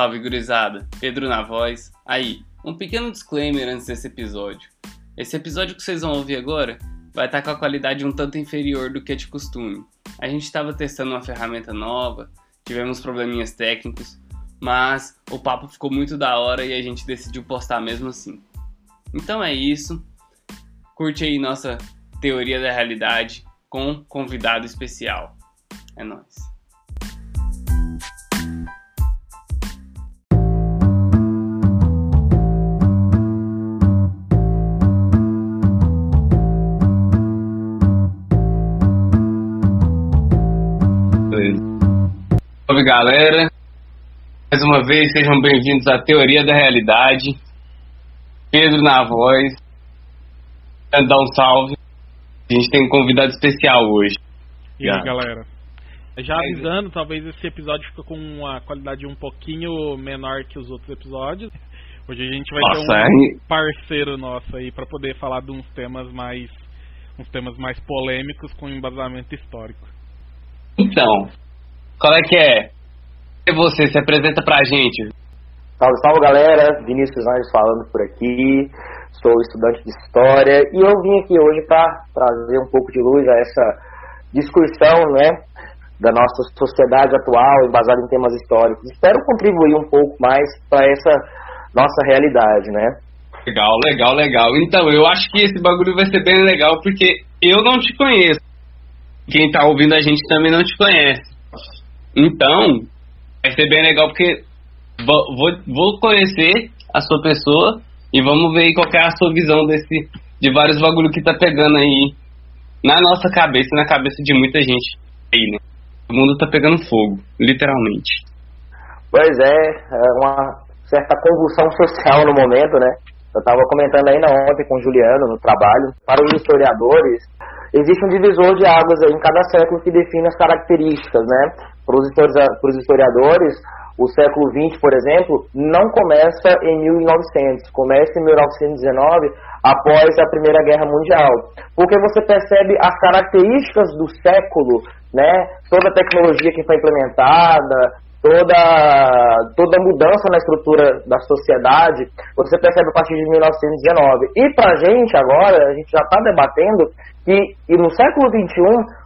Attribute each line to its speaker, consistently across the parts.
Speaker 1: Salve gurizada, Pedro na voz. Aí, um pequeno disclaimer antes desse episódio. Esse episódio que vocês vão ouvir agora vai estar com a qualidade um tanto inferior do que é de costume. A gente estava testando uma ferramenta nova, tivemos probleminhas técnicos, mas o papo ficou muito da hora e a gente decidiu postar mesmo assim. Então é isso. Curte aí nossa teoria da realidade com convidado especial. É nóis. Salve galera, mais uma vez sejam bem-vindos à Teoria da Realidade. Pedro na voz, dar um salve. A gente tem um convidado especial hoje.
Speaker 2: E aí galera, já avisando, talvez esse episódio fique com uma qualidade um pouquinho menor que os outros episódios. Hoje a gente vai
Speaker 1: Nossa,
Speaker 2: ter um
Speaker 1: é?
Speaker 2: parceiro nosso aí para poder falar de uns temas mais uns temas mais polêmicos com embasamento histórico.
Speaker 1: Então, qual é que é? E você se apresenta pra gente?
Speaker 3: Salve, salve galera, Vinícius Anjos falando por aqui, sou estudante de História e eu vim aqui hoje para trazer um pouco de luz a essa discussão né, da nossa sociedade atual, embasada em temas históricos. Espero contribuir um pouco mais para essa nossa realidade, né?
Speaker 1: Legal, legal, legal. Então, eu acho que esse bagulho vai ser bem legal porque eu não te conheço. Quem tá ouvindo a gente também não te conhece. Então, vai ser bem legal porque vou, vou, vou conhecer a sua pessoa e vamos ver qual é a sua visão desse de vários bagulho que tá pegando aí na nossa cabeça e na cabeça de muita gente aí, né? O mundo tá pegando fogo, literalmente.
Speaker 3: Pois é, é uma certa convulsão social no momento, né? Eu estava comentando ainda ontem com o Juliano no trabalho. Para os historiadores, existe um divisor de águas em cada século que define as características, né? Para os, historiadores, o século XX, por exemplo, não começa em 1900, começa em 1919, após a Primeira Guerra Mundial. Porque você percebe as características do século, né? Toda a tecnologia que foi implementada, toda, toda mudança na estrutura da sociedade, você percebe a partir de 1919. E para a gente agora, a gente já está debatendo que e no século XXI,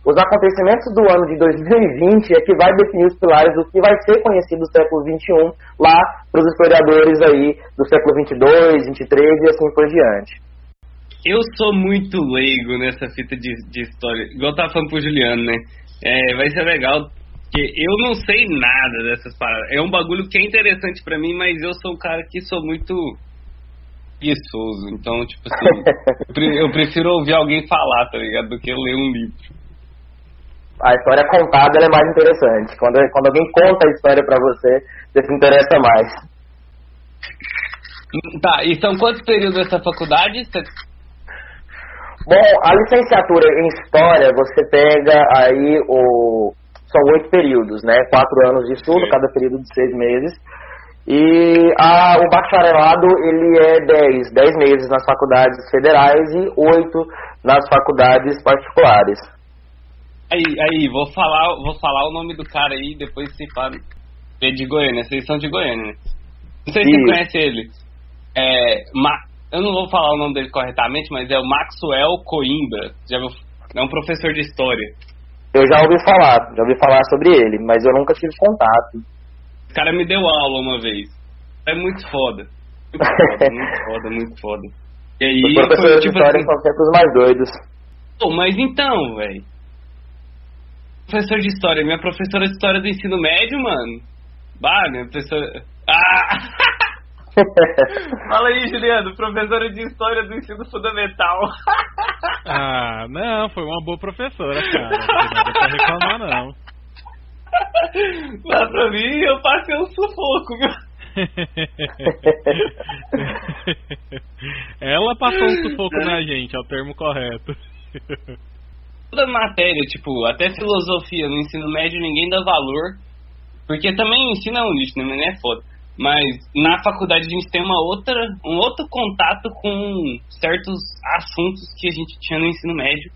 Speaker 3: os acontecimentos do ano de 2020 é que vai definir os pilares do que vai ser conhecido do século XXI lá para os historiadores aí do século 22, 23 e assim por diante.
Speaker 1: Eu sou muito leigo nessa fita de, de história. Igual eu falando pro Juliano, né? É, vai ser legal porque eu não sei nada dessas paradas. É um bagulho que é interessante para mim, mas eu sou um cara que sou muito preguiçoso. Então, tipo assim, eu prefiro ouvir alguém falar, tá ligado? Do que ler um livro.
Speaker 3: A história contada é mais interessante. Quando, quando alguém conta a história para você, você se interessa mais.
Speaker 1: Tá, e são quantos períodos dessa faculdade? Você...
Speaker 3: Bom, a licenciatura em História, você pega aí o, são oito períodos, né? Quatro anos de estudo, Sim. cada período de seis meses. E a, o bacharelado, ele é dez, dez meses nas faculdades federais e oito nas faculdades particulares.
Speaker 1: Aí, aí, vou falar, vou falar o nome do cara aí, depois você fala. É de Goiânia, vocês são de Goiânia, né? Não sei se você conhece ele. É, Ma, eu não vou falar o nome dele corretamente, mas é o Maxwell Coimbra. Já viu, é um professor de história.
Speaker 3: Eu já ouvi falar, já ouvi falar sobre ele, mas eu nunca tive contato.
Speaker 1: O cara me deu aula uma vez. É muito foda. Muito foda, muito foda, muito foda. E aí,
Speaker 3: os professores de tipo história assim, são sempre os mais doidos.
Speaker 1: Pô, mas então, velho. Professor de história, minha professora de história do ensino médio, mano. Bah, minha professora. Ah! Fala aí, Juliano, professora de História do Ensino Fundamental.
Speaker 2: ah, não, foi uma boa professora, cara. Não dá pra reclamar, não.
Speaker 1: Mas pra mim, eu passei um sufoco, viu?
Speaker 2: Ela passou um sufoco na gente, é o termo correto.
Speaker 1: Toda matéria, tipo, até filosofia no ensino médio ninguém dá valor. Porque também ensino é um lixo, né? Mas não é foda. Mas na faculdade a gente tem uma outra, um outro contato com certos assuntos que a gente tinha no ensino médio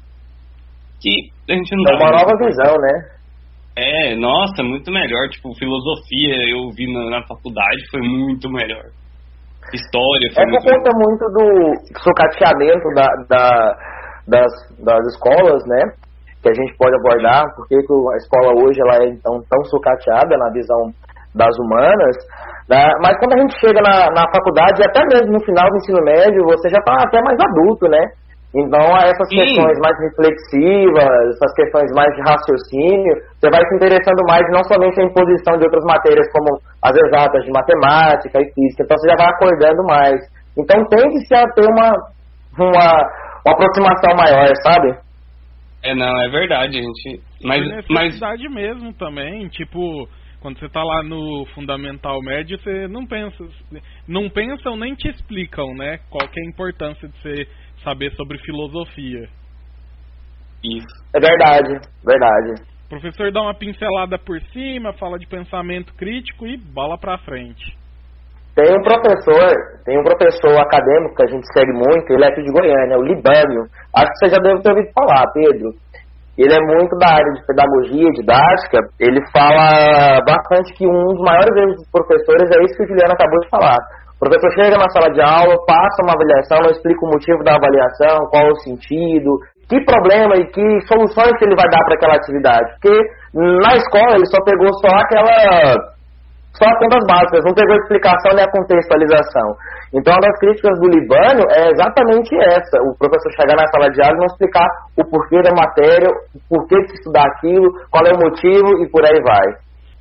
Speaker 1: que a gente não
Speaker 3: É uma nova visão, né?
Speaker 1: É, nossa, muito melhor. Tipo, filosofia eu vi na, na faculdade foi muito melhor. História foi
Speaker 3: É por conta muito do sucateamento da, da, das, das escolas, né? Que a gente pode abordar, porque a escola hoje ela é então tão sucateada na visão das humanas, né? mas quando a gente chega na, na faculdade, até mesmo no final do ensino médio, você já está até mais adulto, né? Então, essas Sim. questões mais reflexivas, essas questões mais de raciocínio, você vai se interessando mais não somente a imposição de outras matérias, como as exatas de matemática e física, então você já vai acordando mais. Então, tem que se ter uma, uma, uma aproximação maior, sabe?
Speaker 1: É, não, é verdade, gente. Mas,
Speaker 2: é necessidade mas... mesmo também, tipo, quando você está lá no fundamental médio, você não pensa, não pensam nem te explicam, né? Qual é a importância de você saber sobre filosofia.
Speaker 1: Isso.
Speaker 3: É verdade, verdade.
Speaker 2: O professor dá uma pincelada por cima, fala de pensamento crítico e bola pra frente.
Speaker 3: Tem um professor, tem um professor acadêmico que a gente segue muito, ele é aqui de Goiânia, o Libânio. Acho que você já deve ter ouvido falar, Pedro. Ele é muito da área de pedagogia, didática. Ele fala bastante que um dos maiores erros dos professores é isso que o Juliano acabou de falar o professor chega na sala de aula, passa uma avaliação, não explica o motivo da avaliação, qual o sentido, que problema e que soluções que ele vai dar para aquela atividade. Porque na escola ele só pegou só aquela. Só as contas básicas, não pegou explicação nem a contextualização. Então, uma das críticas do Libânio é exatamente essa: o professor chegar na sala de aula e não explicar o porquê da matéria, o porquê de estudar aquilo, qual é o motivo e por aí vai.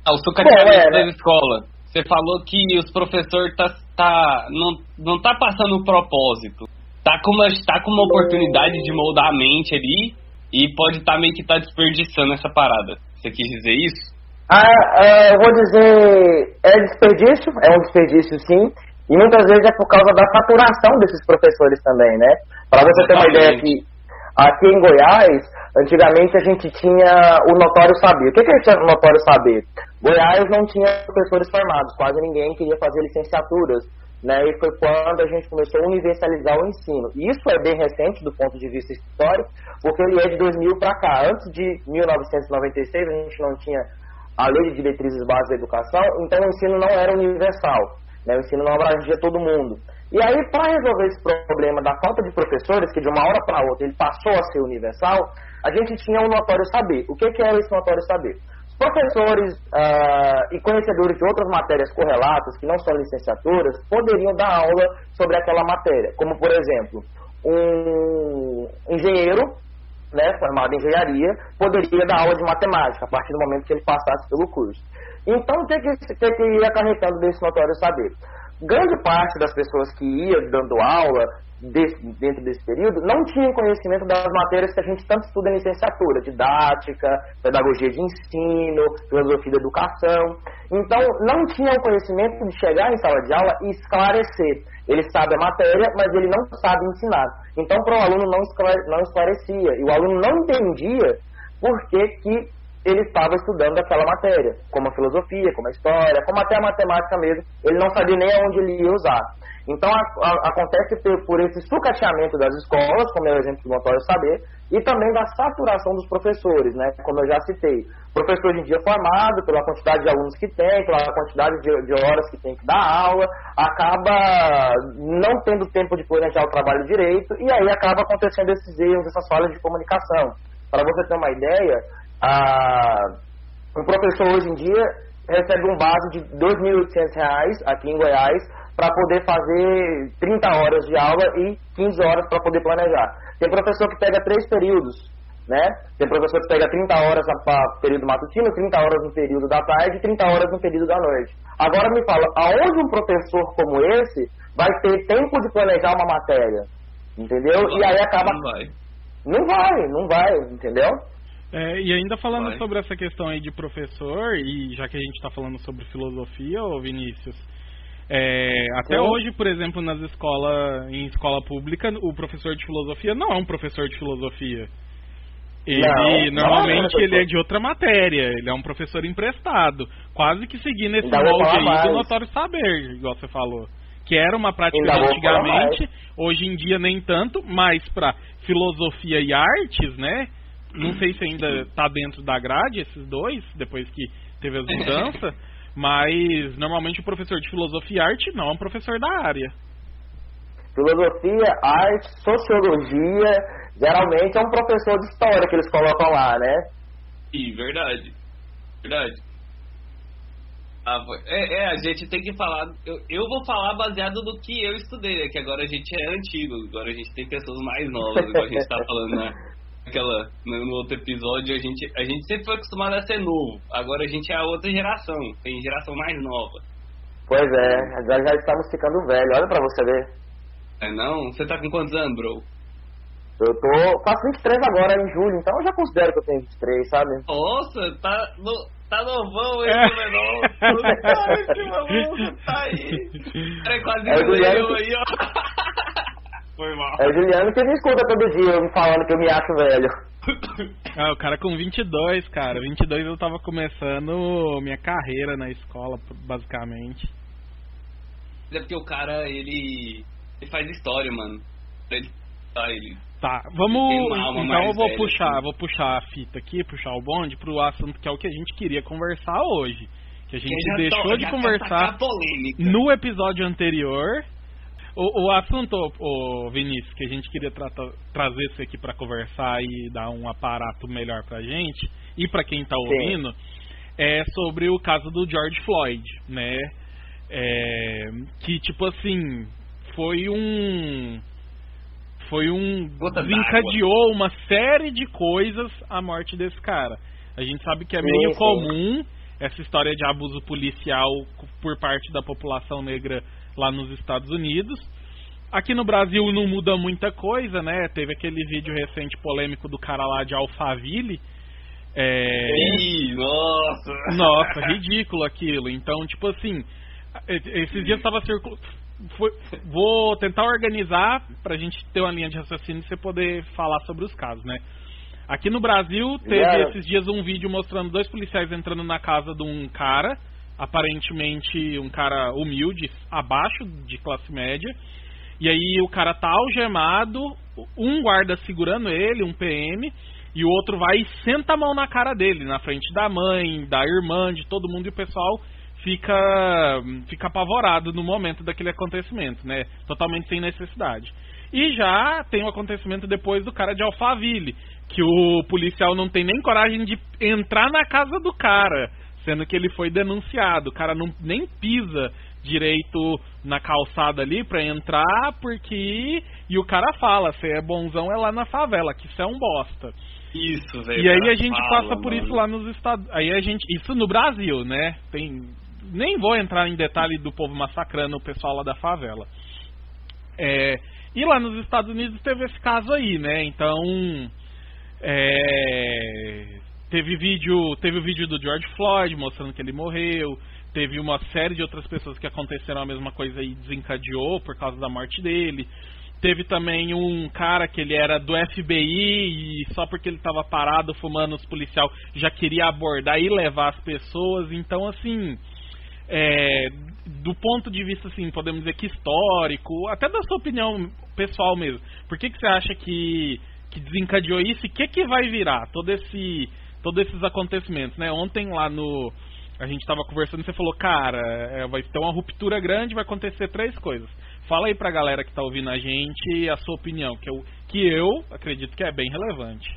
Speaker 1: Ah, o sucateamento é, né? da escola. Você falou que os professores tá, tá, não, não tá passando o propósito. Tá com, uma, tá com uma oportunidade de moldar a mente ali e pode estar tá meio que tá desperdiçando essa parada. Você quis dizer isso?
Speaker 3: Ah, é, eu vou dizer, é desperdício, é um desperdício sim, e muitas vezes é por causa da saturação desses professores também, né? Para você ter uma ideia aqui, aqui em Goiás, antigamente a gente tinha o notório saber. O que é o notório saber? Goiás não tinha professores formados, quase ninguém queria fazer licenciaturas, né? E foi quando a gente começou a universalizar o ensino. Isso é bem recente do ponto de vista histórico, porque ele é de 2000 para cá. Antes de 1996 a gente não tinha a lei de diretrizes básicas da educação, então o ensino não era universal, né? O ensino não abrangia todo mundo. E aí, para resolver esse problema da falta de professores, que de uma hora para outra ele passou a ser universal, a gente tinha um notório saber. O que, que era esse notório saber? Professores uh, e conhecedores de outras matérias correlatas, que não são licenciaturas, poderiam dar aula sobre aquela matéria. Como, por exemplo, um engenheiro né, formado em engenharia poderia dar aula de matemática a partir do momento que ele passasse pelo curso. Então, o que, que, que, que ia acarretando desse notório saber? Grande parte das pessoas que ia dando aula desse, dentro desse período, não tinham conhecimento das matérias que a gente tanto estuda em licenciatura, didática, pedagogia de ensino, filosofia da educação. Então, não tinham conhecimento de chegar em sala de aula e esclarecer. Ele sabe a matéria, mas ele não sabe ensinar. Então, para o aluno não esclarecia. E o aluno não entendia por que, que ele estava estudando aquela matéria, como a filosofia, como a história, como até a matemática mesmo. Ele não sabia nem aonde ele ia usar. Então, a, a, acontece por, por esse sucateamento das escolas, como é o exemplo do Notório Saber, e também da saturação dos professores, né? Como eu já citei. professor hoje em dia formado, pela quantidade de alunos que tem, pela quantidade de, de horas que tem que dar aula, acaba não tendo tempo de planejar o trabalho direito, e aí acaba acontecendo esses erros, essas falhas de comunicação. Para você ter uma ideia, a, um professor hoje em dia recebe um base de R$ 2.800 aqui em Goiás para poder fazer 30 horas de aula e 15 horas para poder planejar. Tem professor que pega três períodos, né? Tem professor que pega 30 horas no período matutino, 30 horas no período da tarde e 30 horas no período da noite. Agora me fala, aonde um professor como esse vai ter tempo de planejar uma matéria? Entendeu? E aí acaba.
Speaker 1: Não vai.
Speaker 3: Não vai, não vai, entendeu?
Speaker 2: É, e ainda falando vai. sobre essa questão aí de professor, e já que a gente está falando sobre filosofia, ô Vinícius, é, até hoje, por exemplo, nas escolas, em escola pública, o professor de filosofia não é um professor de filosofia. Ele não, normalmente não é ele é de outra matéria, ele é um professor emprestado, quase que seguindo esse molde aí do notório saber, igual você falou. Que era uma prática antigamente, hoje em dia nem tanto, mas para filosofia e artes, né? Não sei se ainda tá dentro da grade esses dois, depois que teve as mudanças, mas normalmente o professor de filosofia e arte não é um professor da área.
Speaker 3: Filosofia, arte, sociologia, geralmente é um professor de história que eles colocam lá, né?
Speaker 1: Sim, verdade. Verdade. Ah, é, é, a gente tem que falar. Eu, eu vou falar baseado no que eu estudei, né? Que agora a gente é antigo, agora a gente tem pessoas mais novas, igual a gente tá falando né? Aquela, no, outro episódio, a gente, a gente sempre foi acostumado a ser novo. Agora a gente é a outra geração, tem geração mais nova.
Speaker 3: Pois é, agora já estamos ficando velho, olha pra você ver.
Speaker 1: É não? Você tá com quantos anos, bro?
Speaker 3: Eu tô. Faço 23 agora em julho, então eu já considero que eu tenho 23, sabe?
Speaker 1: Nossa, tá. No, tá novão esse é. menor. Ai, que maluco, tá aí. É quase é eu aí, ó. Foi mal.
Speaker 3: É o Juliano que me escuta todo dia falando que eu me acho velho.
Speaker 2: Ah, o cara com 22, cara. 22 eu tava começando minha carreira na escola, basicamente.
Speaker 1: É porque o cara, ele. Ele faz história, mano. Ele. Tá, ele
Speaker 2: Tá, vamos. Então eu vou puxar, assim. vou puxar a fita aqui, puxar o bonde pro assunto que é o que a gente queria conversar hoje. Que a gente deixou tô, de conversar no episódio anterior. O, o assunto, o Vinícius, que a gente queria tra trazer isso aqui para conversar e dar um aparato melhor pra gente e para quem tá ouvindo, Sim. é sobre o caso do George Floyd, né? É, que tipo assim, foi um foi um desencadeou uma série de coisas a morte desse cara. A gente sabe que é meio sim, comum essa história de abuso policial por parte da população negra lá nos Estados Unidos. Aqui no Brasil não muda muita coisa, né? Teve aquele vídeo recente polêmico do cara lá de Alphaville. É...
Speaker 1: Ih, nossa!
Speaker 2: Nossa, ridículo aquilo. Então, tipo assim, esses dias estava circulando foi, vou tentar organizar para a gente ter uma linha de raciocínio e você poder falar sobre os casos, né? Aqui no Brasil teve esses dias um vídeo mostrando dois policiais entrando na casa de um cara, aparentemente um cara humilde, abaixo de classe média. E aí o cara tá algemado, um guarda segurando ele, um PM, e o outro vai e senta a mão na cara dele, na frente da mãe, da irmã, de todo mundo, e o pessoal fica, fica apavorado no momento daquele acontecimento, né? Totalmente sem necessidade. E já tem o um acontecimento depois do cara de Alphaville, que o policial não tem nem coragem de entrar na casa do cara, sendo que ele foi denunciado. O cara não nem pisa direito na calçada ali para entrar, porque e o cara fala, você é bonzão é lá na favela, que isso é um bosta.
Speaker 1: Isso, velho.
Speaker 2: E aí a gente fala, passa por mano. isso lá nos Estados, aí a gente, isso no Brasil, né? Tem nem vou entrar em detalhe do povo massacrando o pessoal lá da favela. É, e lá nos Estados Unidos teve esse caso aí, né? Então é, teve vídeo, teve o vídeo do George Floyd mostrando que ele morreu. Teve uma série de outras pessoas que aconteceram a mesma coisa e desencadeou por causa da morte dele. Teve também um cara que ele era do FBI e só porque ele estava parado fumando os policial já queria abordar e levar as pessoas. Então assim, é, do ponto de vista, assim, podemos dizer que histórico, até da sua opinião pessoal mesmo, por que, que você acha que, que desencadeou isso e o que, que vai virar todo esse, todos esses acontecimentos, né? Ontem lá no... A gente estava conversando e você falou, cara, é, vai ter uma ruptura grande, vai acontecer três coisas. Fala aí pra galera que tá ouvindo a gente a sua opinião, que eu, que eu acredito que é bem relevante.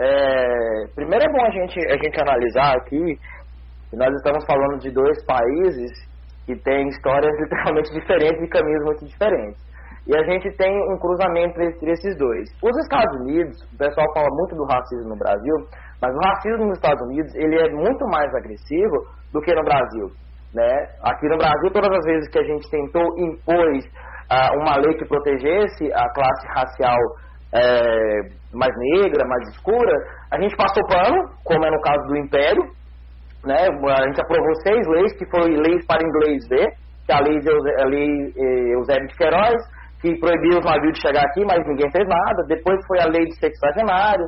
Speaker 3: É, primeiro é bom a gente, a gente analisar aqui e nós estamos falando de dois países que têm histórias literalmente diferentes e caminhos muito diferentes. E a gente tem um cruzamento entre esses dois. Os Estados Unidos, o pessoal fala muito do racismo no Brasil, mas o racismo nos Estados Unidos ele é muito mais agressivo do que no Brasil. Né? Aqui no Brasil, todas as vezes que a gente tentou impor uh, uma lei que protegesse a classe racial é, mais negra, mais escura, a gente passou pano, como é no caso do Império, né? A gente aprovou seis leis, que foram leis para inglês ver, que é a lei, a lei eh, Eusébio de Queiroz, que proibiu os navios de chegar aqui, mas ninguém fez nada. Depois foi a lei de sexagenário,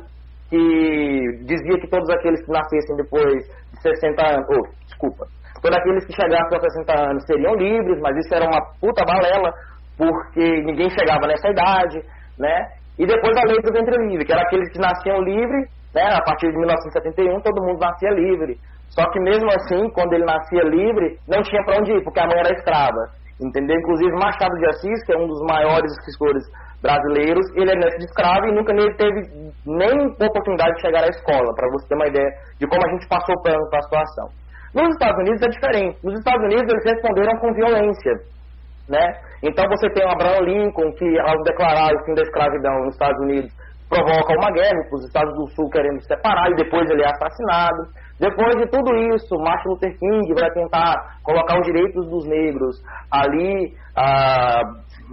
Speaker 3: que dizia que todos aqueles que nascessem depois de 60 anos, oh, desculpa, todos aqueles que chegassem aos 60 anos seriam livres, mas isso era uma puta balela, porque ninguém chegava nessa idade, né? e depois a lei do ventre livre, que era aqueles que nasciam livres, né, a partir de 1971 todo mundo nascia livre. Só que mesmo assim, quando ele nascia livre, não tinha para onde ir, porque a mãe era escrava. Entendeu? Inclusive Machado de Assis, que é um dos maiores escritores brasileiros, ele é neto de escravo e nunca nem teve nem oportunidade de chegar à escola, para você ter uma ideia de como a gente passou pano para a situação. Nos Estados Unidos é diferente. Nos Estados Unidos eles responderam com violência, né? Então você tem o Abraham Lincoln que ao declarar o fim da escravidão nos Estados Unidos provoca uma guerra, os Estados do Sul querendo se separar e depois ele é assassinado. Depois de tudo isso, Martin Luther King vai tentar colocar os direitos dos negros ali ah,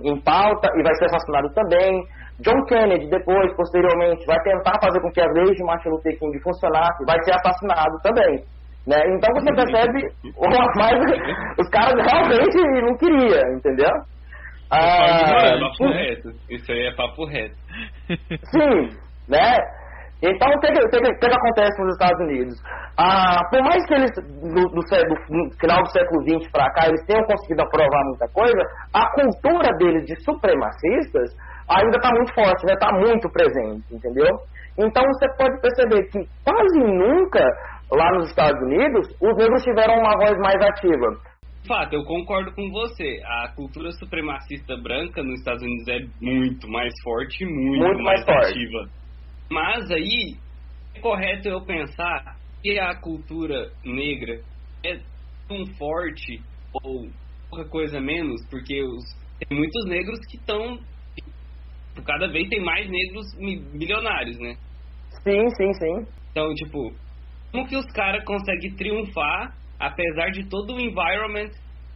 Speaker 3: em pauta e vai ser assassinado também. John Kennedy, depois, posteriormente, vai tentar fazer com que as leis de Martin Luther King funcionassem, vai ser assassinado também. Né? Então você percebe, mais, os caras realmente não queriam, entendeu?
Speaker 1: Ah, é papo reto. Isso aí é papo reto.
Speaker 3: Sim, né? Então, o que, que, que, que, acontece nos Estados Unidos? Ah, por mais que eles, do, do, do final do século XX para cá, eles tenham conseguido aprovar muita coisa, a cultura deles de supremacistas ainda está muito forte, ainda está muito presente, entendeu? Então, você pode perceber que quase nunca, lá nos Estados Unidos, os negros tiveram uma voz mais ativa.
Speaker 1: Fato, eu concordo com você. A cultura supremacista branca nos Estados Unidos é muito mais forte e muito, muito mais, mais ativa. Mas aí é correto eu pensar que a cultura negra é tão forte ou pouca coisa menos, porque os, tem muitos negros que estão. Cada vez tem mais negros milionários, né?
Speaker 3: Sim, sim, sim.
Speaker 1: Então, tipo, como que os caras conseguem triunfar apesar de todo o environment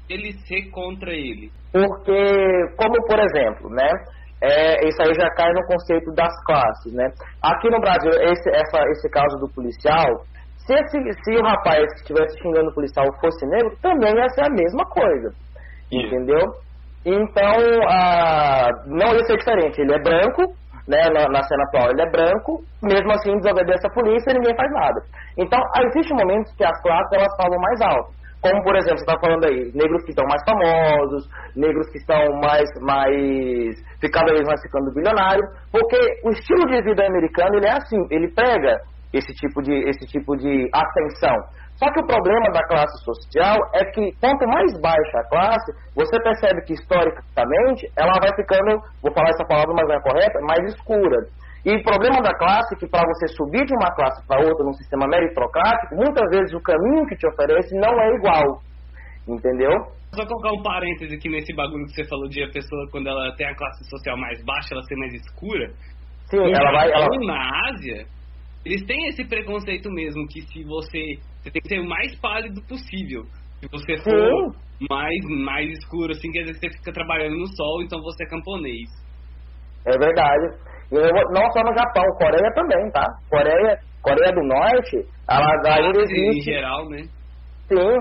Speaker 1: ele ser contra ele?
Speaker 3: Porque, como por exemplo, né? É, isso aí já cai no conceito das classes, né? Aqui no Brasil, esse, essa, esse caso do policial, se, esse, se o rapaz que estivesse xingando o policial fosse negro, também ia ser a mesma coisa, yeah. entendeu? Então, ah, não ia ser diferente. Ele é branco, né, na, na, cena atual ele é branco, mesmo assim desobedece a polícia e ninguém faz nada. Então, existem momentos que as classes elas falam mais alto. Como, por exemplo, você está falando aí, negros que estão mais famosos, negros que estão mais, mais, cada vez mais ficando bilionários, porque o estilo de vida americano, ele é assim, ele pega esse tipo de, esse tipo de atenção. Só que o problema da classe social é que quanto mais baixa a classe, você percebe que historicamente ela vai ficando, vou falar essa palavra, mas não é correta, mais escura. E o problema da classe é que para você subir de uma classe para outra num sistema meritocrático, muitas vezes o caminho que te oferece não é igual. Entendeu?
Speaker 1: Só colocar um parêntese aqui nesse bagulho que você falou de a pessoa, quando ela tem a classe social mais baixa, ela ser mais escura.
Speaker 3: Sim, no ela vai. Ela...
Speaker 1: Na Ásia, eles têm esse preconceito mesmo, que se você. Você tem que ser o mais pálido possível. Se você for mais, mais escuro, assim, quer dizer que você fica trabalhando no sol, então você é camponês.
Speaker 3: É verdade. Não só no Japão, Coreia também, tá? Coreia, Coreia do Norte, ela ainda existe.
Speaker 1: Em geral, né?
Speaker 3: Sim,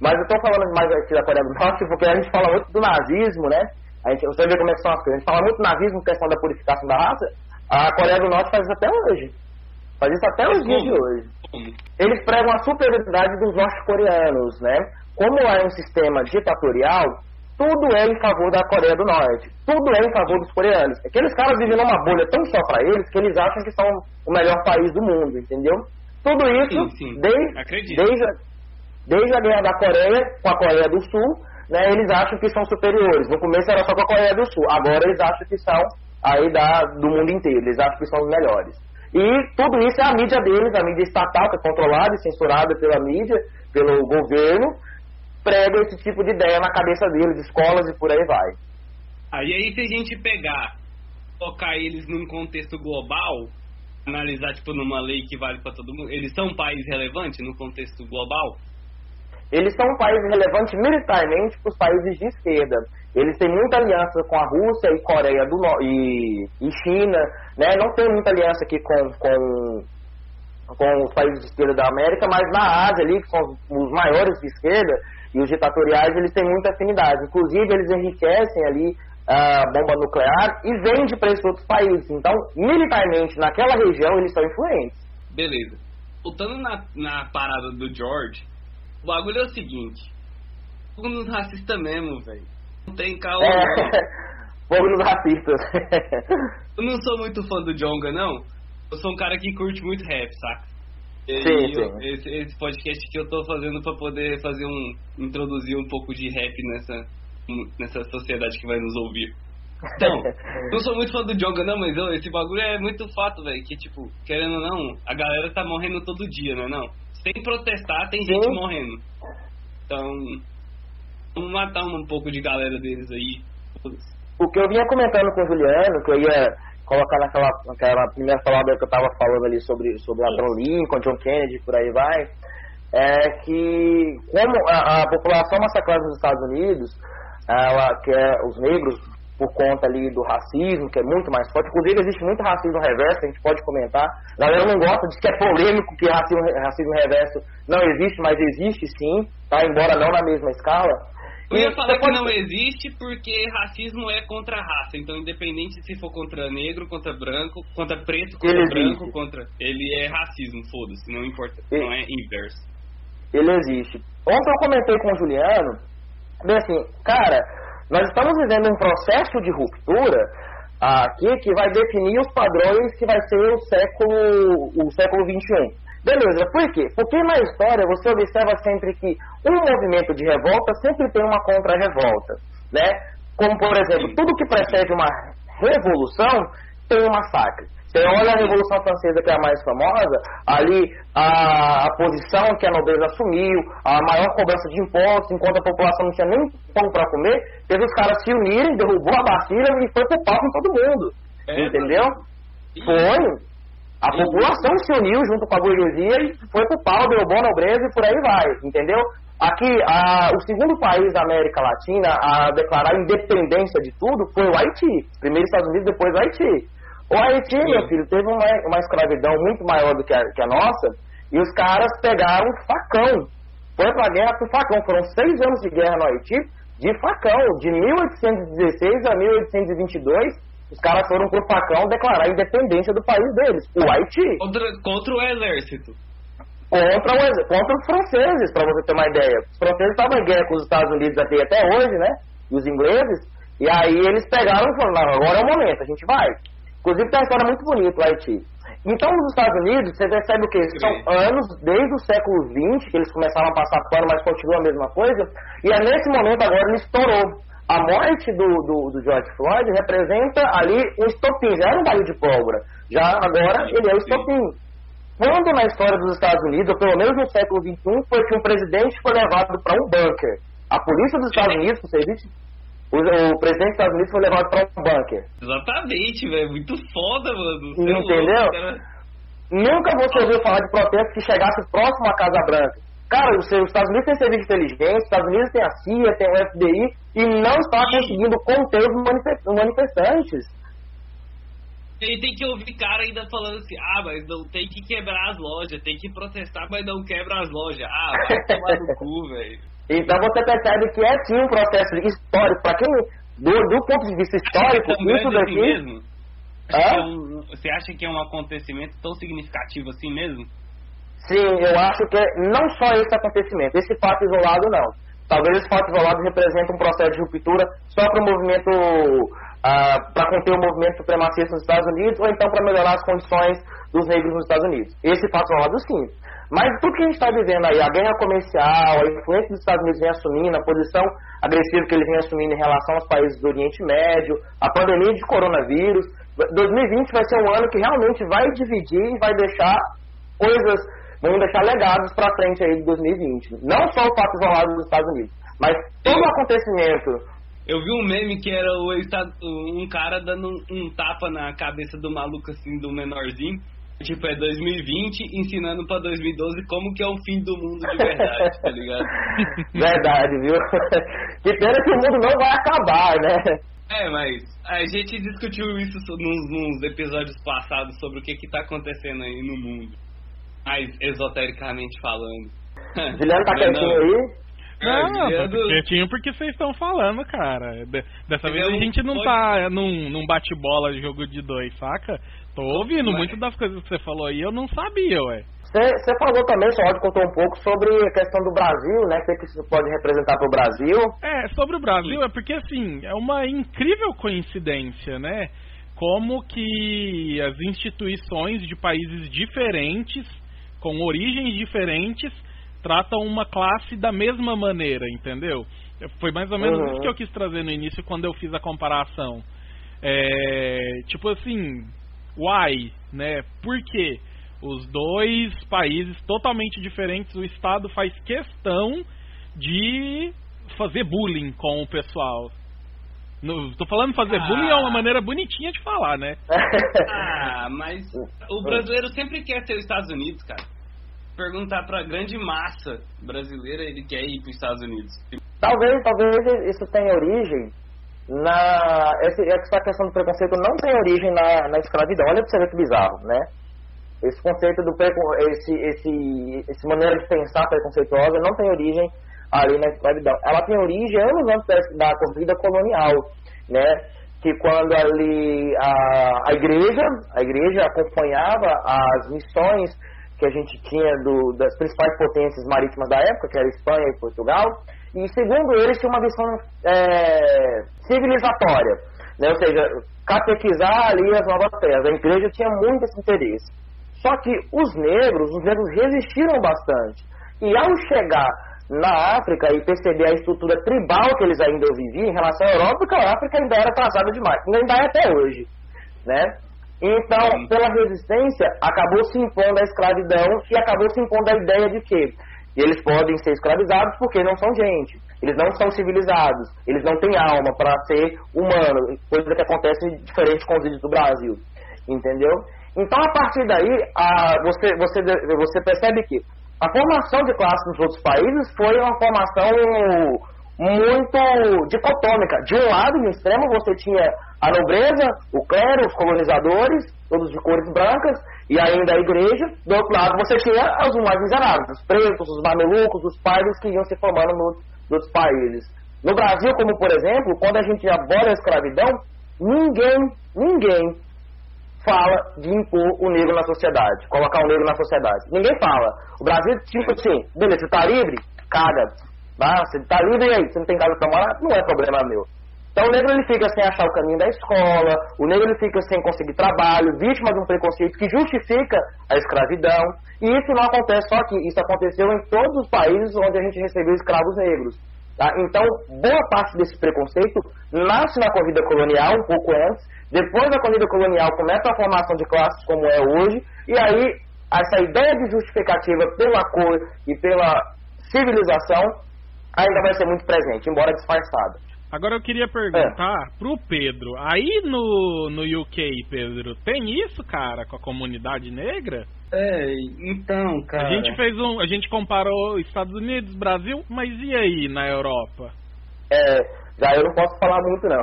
Speaker 3: mas eu tô falando mais aqui da Coreia do Norte porque a gente fala muito do nazismo, né? A gente, você vê como é que são as coisas. A gente fala muito do nazismo, questão da purificação da raça. A Coreia do Norte faz isso até hoje. Faz isso até os dias de hoje. Eles pregam a superioridade dos norte-coreanos, né? Como é um sistema ditatorial, tudo é em favor da Coreia do Norte. Tudo é em favor dos coreanos. Aqueles caras vivem numa bolha tão só para eles que eles acham que são o melhor país do mundo, entendeu? Tudo isso
Speaker 1: sim, sim.
Speaker 3: Desde, desde, desde a guerra da Coreia com a Coreia do Sul, né, eles acham que são superiores. No começo era só com a Coreia do Sul, agora eles acham que são aí da, do mundo inteiro, eles acham que são os melhores. E tudo isso é a mídia deles, a mídia estatal, que é controlada e censurada pela mídia, pelo governo, prega esse tipo de ideia na cabeça deles, escolas e por aí vai.
Speaker 1: Aí, aí se a gente pegar, colocar eles num contexto global, analisar tipo numa lei que vale para todo mundo, eles são um país relevante no contexto global?
Speaker 3: Eles são um país relevante militarmente para os países de esquerda. Eles têm muita aliança com a Rússia e Coreia do Norte e, e China, né? Não tem muita aliança aqui com, com, com os países de esquerda da América, mas na Ásia ali, que são os maiores de esquerda, e os ditatoriais, eles têm muita afinidade. Inclusive, eles enriquecem ali a bomba nuclear e vendem para esses outros países. Então, militarmente, naquela região, eles são influentes.
Speaker 1: Beleza. Voltando na, na parada do George, o bagulho é o seguinte. Fogo nos racistas mesmo, velho. Não tem calma. É.
Speaker 3: Fogo nos racistas.
Speaker 1: eu não sou muito fã do Jonga, não. Eu sou um cara que curte muito rap, saca?
Speaker 3: E sim, sim.
Speaker 1: Esse, esse, podcast que eu tô fazendo para poder fazer um. introduzir um pouco de rap nessa, nessa sociedade que vai nos ouvir. Então, não sou muito fã do Jonga, não, mas eu, esse bagulho é muito fato, velho. Que, tipo, querendo ou não, a galera tá morrendo todo dia, né? Não. Sem protestar, tem gente morrendo. Então, vamos matar um pouco de galera deles aí.
Speaker 3: O que eu vinha comentando com o Juliano, que eu ia colocar naquela, naquela primeira palavra que eu tava falando ali sobre, sobre Abraham Lincoln, John Kennedy, por aí vai, é que como a, a população massacrada nos Estados Unidos, ela quer os negros por conta ali do racismo, que é muito mais forte. Inclusive, existe muito racismo reverso, a gente pode comentar. A galera não gosta, diz que é polêmico que racismo, racismo reverso não existe, mas existe sim, tá? Embora não na mesma escala.
Speaker 1: Eu ia falar que não existe porque racismo é contra a raça. Então, independente se for contra negro, contra branco, contra preto, contra ele branco, existe. contra. Ele é racismo, foda-se, não importa. Ele... Não é inverso.
Speaker 3: Ele existe. Ontem eu comentei com o Juliano, bem assim, cara, nós estamos vivendo um processo de ruptura aqui que vai definir os padrões que vai ser o século, o século XXI. Beleza, por quê? Porque na história você observa sempre que um movimento de revolta sempre tem uma contra-revolta, né? Como, por exemplo, tudo que precede uma revolução tem um massacre. Você olha a Revolução Francesa, que é a mais famosa, ali a, a posição que a nobreza assumiu, a maior cobrança de impostos, enquanto a população não tinha nem pão para comer, fez os caras se unirem, derrubou a Bastilha e foi pro pau com todo mundo. É, entendeu? Foi. A população se uniu junto com a burguesia e foi pro pau, derrubou a nobreza e por aí vai, entendeu? Aqui, a, o segundo país da América Latina a declarar independência de tudo foi o Haiti. Primeiro Estados Unidos, depois o Haiti. O Haiti, Sim. meu filho, teve uma, uma escravidão muito maior do que a, que a nossa, e os caras pegaram facão. Foi pra guerra com facão. Foram seis anos de guerra no Haiti, de facão. De 1816 a 1822, os caras foram pro facão declarar a independência do país deles, o Haiti.
Speaker 1: Contra, contra o exército.
Speaker 3: Contra, o, contra os franceses, para você ter uma ideia. Os franceses estavam em guerra com os Estados Unidos até, até hoje, né? E os ingleses. E aí eles pegaram e falaram, agora é o momento, a gente vai. Inclusive tem uma história muito bonita o Haiti. Então, nos Estados Unidos, você percebe o quê? São anos, desde o século XX, que eles começaram a passar pano, mas continua a mesma coisa. E é nesse momento agora ele estourou. A morte do, do, do George Floyd representa ali um estopim, já era um barril de pólvora. Já agora ele é o estopim. Quando na história dos Estados Unidos, ou pelo menos no século XXI, foi que um presidente foi levado para um bunker. A polícia dos Estados Unidos, o serviço o, o, presidente dos Estados Unidos foi levado para um bunker.
Speaker 1: Exatamente, velho. Muito foda, mano.
Speaker 3: É Entendeu? Louco, Nunca você ouviu falar de protesto que chegasse próximo à Casa Branca. Cara, os Estados Unidos tem serviço de inteligência, os Estados Unidos tem a CIA, tem o FBI, e não está conseguindo conter os manifestantes.
Speaker 1: E tem que ouvir cara ainda falando assim, ah, mas não tem que quebrar as lojas, tem que protestar, mas não quebra as lojas. Ah, vai tomar no cu, velho.
Speaker 3: Então você percebe que é sim um processo histórico. Para quem, do, do, ponto de vista histórico, isso daqui. Assim mesmo?
Speaker 1: É você acha que é um acontecimento tão significativo assim mesmo?
Speaker 3: Sim, eu acho que é não só esse acontecimento, esse fato isolado não. Talvez esse fato isolado represente um processo de ruptura só para o movimento, uh, para conter o movimento supremacista nos Estados Unidos, ou então para melhorar as condições dos negros nos Estados Unidos. Esse fato isolado sim. Mas tudo que a gente está vivendo aí, a guerra comercial, a influência dos Estados Unidos vem assumindo, a posição agressiva que eles vêm assumindo em relação aos países do Oriente Médio, a pandemia de coronavírus. 2020 vai ser um ano que realmente vai dividir e vai deixar coisas, vão deixar legados para frente aí de 2020. Não só o fato isolado dos Estados Unidos, mas todo o acontecimento
Speaker 1: eu vi um meme que era o, um cara dando um, tapa na cabeça do maluco assim, do menorzinho. Tipo, é 2020 ensinando pra 2012 como que é o fim do mundo de verdade, tá ligado?
Speaker 3: Verdade, viu? Que pena que o mundo não vai acabar, né?
Speaker 1: É, mas a gente discutiu isso nos, nos episódios passados sobre o que que tá acontecendo aí no mundo. Mais esotericamente falando.
Speaker 3: Juliano tá quietinho aí?
Speaker 2: Não, é, do... quietinho porque vocês estão falando, cara. Dessa vez a gente não tá num, num bate-bola de jogo de dois, saca? Tô ouvindo, muitas das coisas que você falou aí eu não sabia, ué.
Speaker 3: Você falou também, só contou um pouco sobre a questão do Brasil, né? O que isso pode representar para o Brasil?
Speaker 2: É, sobre o Brasil é porque assim, é uma incrível coincidência, né? Como que as instituições de países diferentes, com origens diferentes, tratam uma classe da mesma maneira, entendeu? Foi mais ou menos uhum. isso que eu quis trazer no início quando eu fiz a comparação. É, tipo assim, why, né? Por quê? Os dois países totalmente diferentes, o Estado faz questão de fazer bullying com o pessoal. No, tô falando fazer ah. bullying é uma maneira bonitinha de falar, né?
Speaker 1: ah, mas o brasileiro sempre quer ser os Estados Unidos, cara. Perguntar pra grande massa brasileira, ele quer ir para os Estados Unidos.
Speaker 3: Talvez, talvez isso tenha origem na. Essa questão do preconceito não tem origem na, na escravidão. Olha pra você ver que bizarro, né? Esse conceito do esse, esse, esse maneira de pensar preconceituosa não tem origem ali na escravidão. Ela tem origem anos antes da corrida colonial, né? Que quando ali a, a igreja, a igreja acompanhava as missões que a gente tinha do, das principais potências marítimas da época, que era Espanha e Portugal, e segundo eles tinha uma visão é, civilizatória, né? ou seja, catequizar ali as novas terras. A igreja tinha muito esse interesse. Só que os negros, os negros resistiram bastante. E ao chegar na África e perceber a estrutura tribal que eles ainda viviam em relação à Europa, porque a África ainda era atrasada demais, ainda é até hoje, né? Então, pela resistência, acabou se impondo a escravidão e acabou se impondo a ideia de que eles podem ser escravizados porque não são gente, eles não são civilizados, eles não têm alma para ser humano, coisa que acontece diferente com os índios do Brasil, entendeu? Então, a partir daí, a, você, você, você percebe que a formação de classe nos outros países foi uma formação muito dicotômica. De um lado, no extremo, você tinha a nobreza, o clero, os colonizadores, todos de cores brancas, e ainda a igreja. Do outro lado, você tinha os mais miseráveis, os pretos, os mamelucos, os pardos que iam se formando nos, países. No Brasil, como por exemplo, quando a gente aborda a escravidão, ninguém, ninguém fala de impor o negro na sociedade, colocar o negro na sociedade. Ninguém fala. O Brasil, tipo assim, beleza, você tá livre? Caga. Tá? Você tá livre aí, você não tem casa pra morar? Não é problema meu. Então o negro ele fica sem achar o caminho da escola, o negro ele fica sem conseguir trabalho, vítima de um preconceito que justifica a escravidão. E isso não acontece só aqui, isso aconteceu em todos os países onde a gente recebeu escravos negros. Tá? Então, boa parte desse preconceito nasce na corrida colonial, um pouco antes, depois da corrida colonial começa a formação de classes como é hoje, e aí essa ideia de justificativa pela cor e pela civilização ainda vai ser muito presente, embora disfarçada.
Speaker 2: Agora eu queria perguntar é. pro Pedro, aí no, no UK, Pedro, tem isso, cara, com a comunidade negra?
Speaker 1: É, então, cara.
Speaker 2: A gente fez um. A gente comparou Estados Unidos, Brasil, mas e aí na Europa?
Speaker 3: É, já eu não posso falar muito não.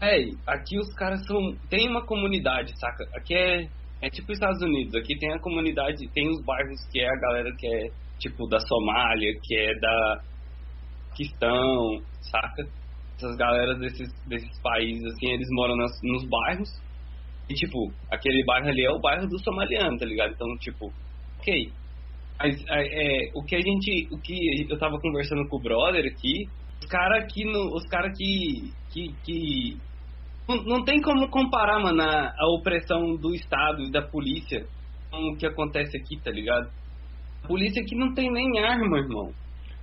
Speaker 1: é, aqui os caras são. Tem uma comunidade, saca? Aqui é. É tipo Estados Unidos, aqui tem a comunidade, tem os bairros que é a galera que é tipo da Somália, que é da Quistão, saca? Essas galeras desses, desses países, assim, eles moram nas, nos bairros e, tipo, aquele bairro ali é o bairro do somaliano, tá ligado? Então, tipo, ok. Mas é, é, o que a gente. O que eu tava conversando com o brother aqui, os caras aqui no. Os caras que. que, que não, não, tem como comparar, mano, a, a opressão do Estado e da polícia com o que acontece aqui, tá ligado? Polícia aqui não tem nem arma, irmão.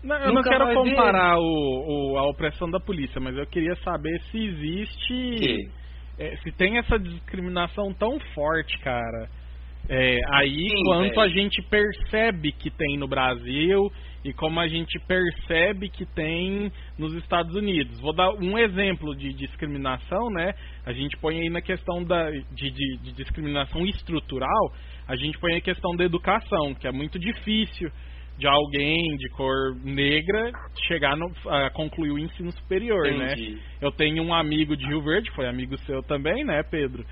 Speaker 2: Não, eu Nunca não quero comparar o, o, a opressão da polícia, mas eu queria saber se existe é, se tem essa discriminação tão forte, cara, é, aí Sim, quanto a gente percebe que tem no Brasil e como a gente percebe que tem nos Estados Unidos. Vou dar um exemplo de discriminação, né? A gente põe aí na questão da, de, de, de discriminação estrutural, a gente põe a questão da educação, que é muito difícil de alguém de cor negra chegar no, a concluir o ensino superior, né? Entendi. né? Eu tenho um amigo de Rio Verde, foi amigo seu também, né, Pedro?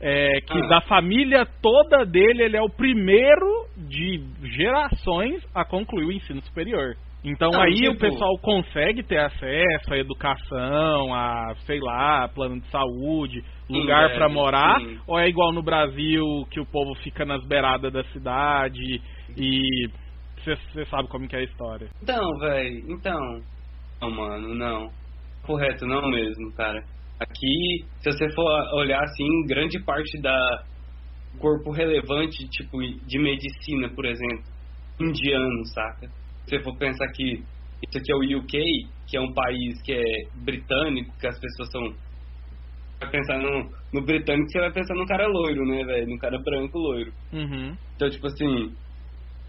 Speaker 2: É, que ah. da família toda dele, ele é o primeiro de gerações a concluir o ensino superior. Então não, aí tipo... o pessoal consegue ter acesso à educação, a, sei lá, plano de saúde, lugar para morar, sim. ou é igual no Brasil que o povo fica nas beiradas da cidade e você sabe como que é a história.
Speaker 1: Então, velho, então, não, mano, não. Correto, não mesmo, cara. Aqui, se você for olhar assim, grande parte da corpo relevante, tipo, de medicina, por exemplo, indiano, saca? Se você for pensar que isso aqui é o UK, que é um país que é britânico, que as pessoas são. Vai pensar no, no britânico, você vai pensar num cara loiro, né, velho? Num cara branco loiro.
Speaker 2: Uhum.
Speaker 1: Então, tipo assim.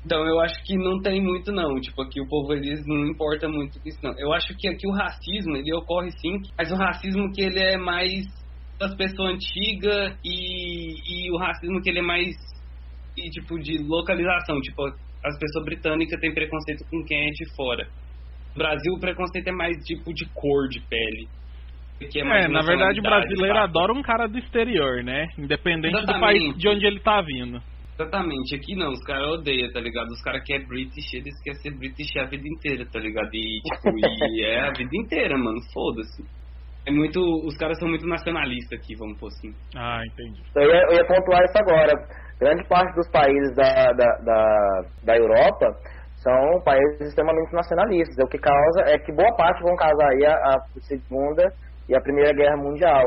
Speaker 1: Então, eu acho que não tem muito, não. Tipo, aqui o povo, eles não importa muito isso, não. Eu acho que aqui o racismo, ele ocorre sim, mas o racismo que ele é mais das pessoas antigas e, e o racismo que ele é mais, e, tipo, de localização. Tipo, as pessoas britânicas têm preconceito com quem é de fora. No Brasil, o preconceito é mais tipo de cor de pele.
Speaker 2: É, é na verdade, o brasileiro adora um cara do exterior, né? Independente Exatamente. do país de onde ele tá vindo.
Speaker 1: Exatamente, aqui não, os caras odeiam, tá ligado? Os caras querem British, eles querem ser British a vida inteira, tá ligado? E, tipo, e é a vida inteira, mano, foda-se. É muito, os caras são muito nacionalistas aqui, vamos por assim.
Speaker 2: Ah, entendi.
Speaker 3: Eu ia, eu ia pontuar isso agora grande parte dos países da, da, da, da Europa são países extremamente nacionalistas. O que causa é que boa parte vão causar aí a, a Segunda e a Primeira Guerra Mundial.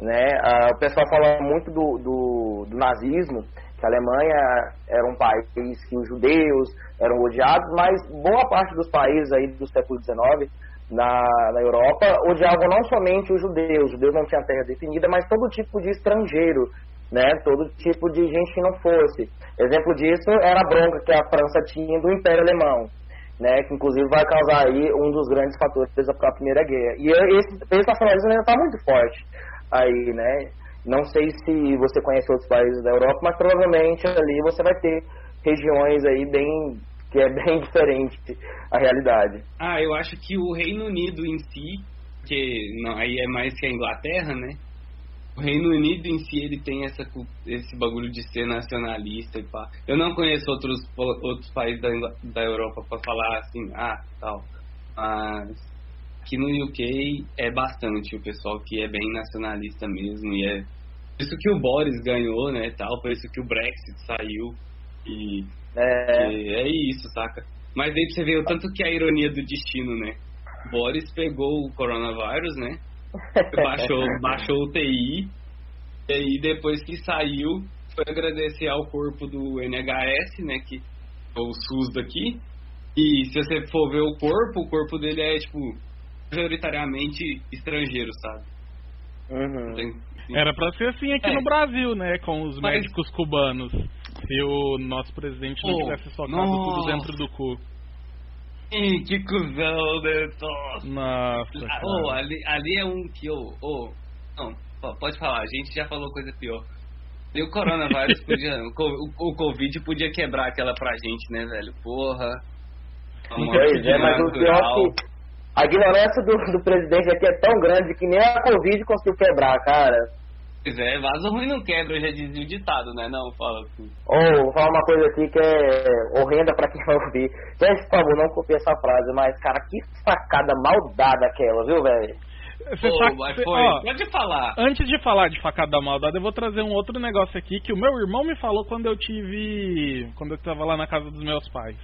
Speaker 3: Né? Ah, o pessoal fala muito do, do, do, nazismo, que a Alemanha era um país que os judeus eram odiados, mas boa parte dos países aí do século XIX na, na Europa odiavam não somente os judeus, os judeus não tinham terra definida, mas todo tipo de estrangeiro né, todo tipo de gente que não fosse. Exemplo disso era a bronca que a França tinha do Império Alemão, né, que inclusive vai causar aí um dos grandes fatores para a Primeira Guerra. E esse, esse nacionalismo ainda está muito forte aí, né. Não sei se você conhece outros países da Europa, mas provavelmente ali você vai ter regiões aí bem que é bem diferente a realidade.
Speaker 1: Ah, eu acho que o Reino Unido em si, que não, aí é mais que a Inglaterra, né? o Reino Unido em si ele tem essa, esse bagulho de ser nacionalista e pá. Eu não conheço outros, outros países da, da Europa para falar assim, ah, tal. Mas aqui no UK é bastante o pessoal que é bem nacionalista mesmo e é por isso que o Boris ganhou, né, tal, por isso que o Brexit saiu e é, é isso, saca? Mas aí você ver o tanto que é a ironia do destino, né? Boris pegou o coronavírus, né? baixou, baixou o TI. E aí depois que saiu, foi agradecer ao corpo do NHS, né? Que é o SUS daqui. E se você for ver o corpo, o corpo dele é, tipo, majoritariamente estrangeiro, sabe?
Speaker 3: Uhum.
Speaker 2: Tem, Era pra ser assim aqui é. no Brasil, né? Com os Mas... médicos cubanos. Se o nosso presidente não oh, tivesse socado tudo dentro do cu.
Speaker 1: Ih, que cuzão,
Speaker 2: Neto. Nossa.
Speaker 1: Ah, oh, ali, ali é um que eu. Oh, não, pode falar, a gente já falou coisa pior. E o coronavírus podia. o, o Covid podia quebrar aquela pra gente, né, velho? Porra.
Speaker 3: Pois é, mas o pior é que a ignorância do, do presidente aqui é tão grande que nem a Covid conseguiu quebrar, cara.
Speaker 1: Pois é, vaso ruim não quebra, já dizia o ditado, né? Não, fala assim.
Speaker 3: Ou, oh, vou falar uma coisa aqui que é horrenda pra quem vai ouvir. Gente, por favor, não copie essa frase, mas, cara, que sacada maldada aquela, viu, velho?
Speaker 2: Você oh, sabe, foi. Ó, Pode falar. Antes de falar de facada da maldade, eu vou trazer um outro negócio aqui que o meu irmão me falou quando eu tive. quando eu tava lá na casa dos meus pais.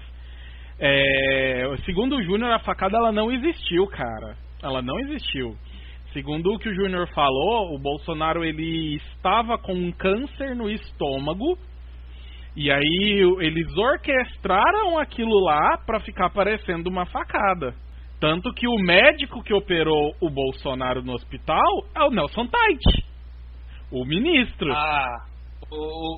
Speaker 2: É, segundo o Júnior, a facada ela não existiu, cara. Ela não existiu. Segundo o que o Júnior falou, o Bolsonaro ele estava com um câncer no estômago e aí eles orquestraram aquilo lá para ficar parecendo uma facada. Tanto que o médico que operou o Bolsonaro no hospital é o Nelson Tait, o ministro.
Speaker 1: Ah,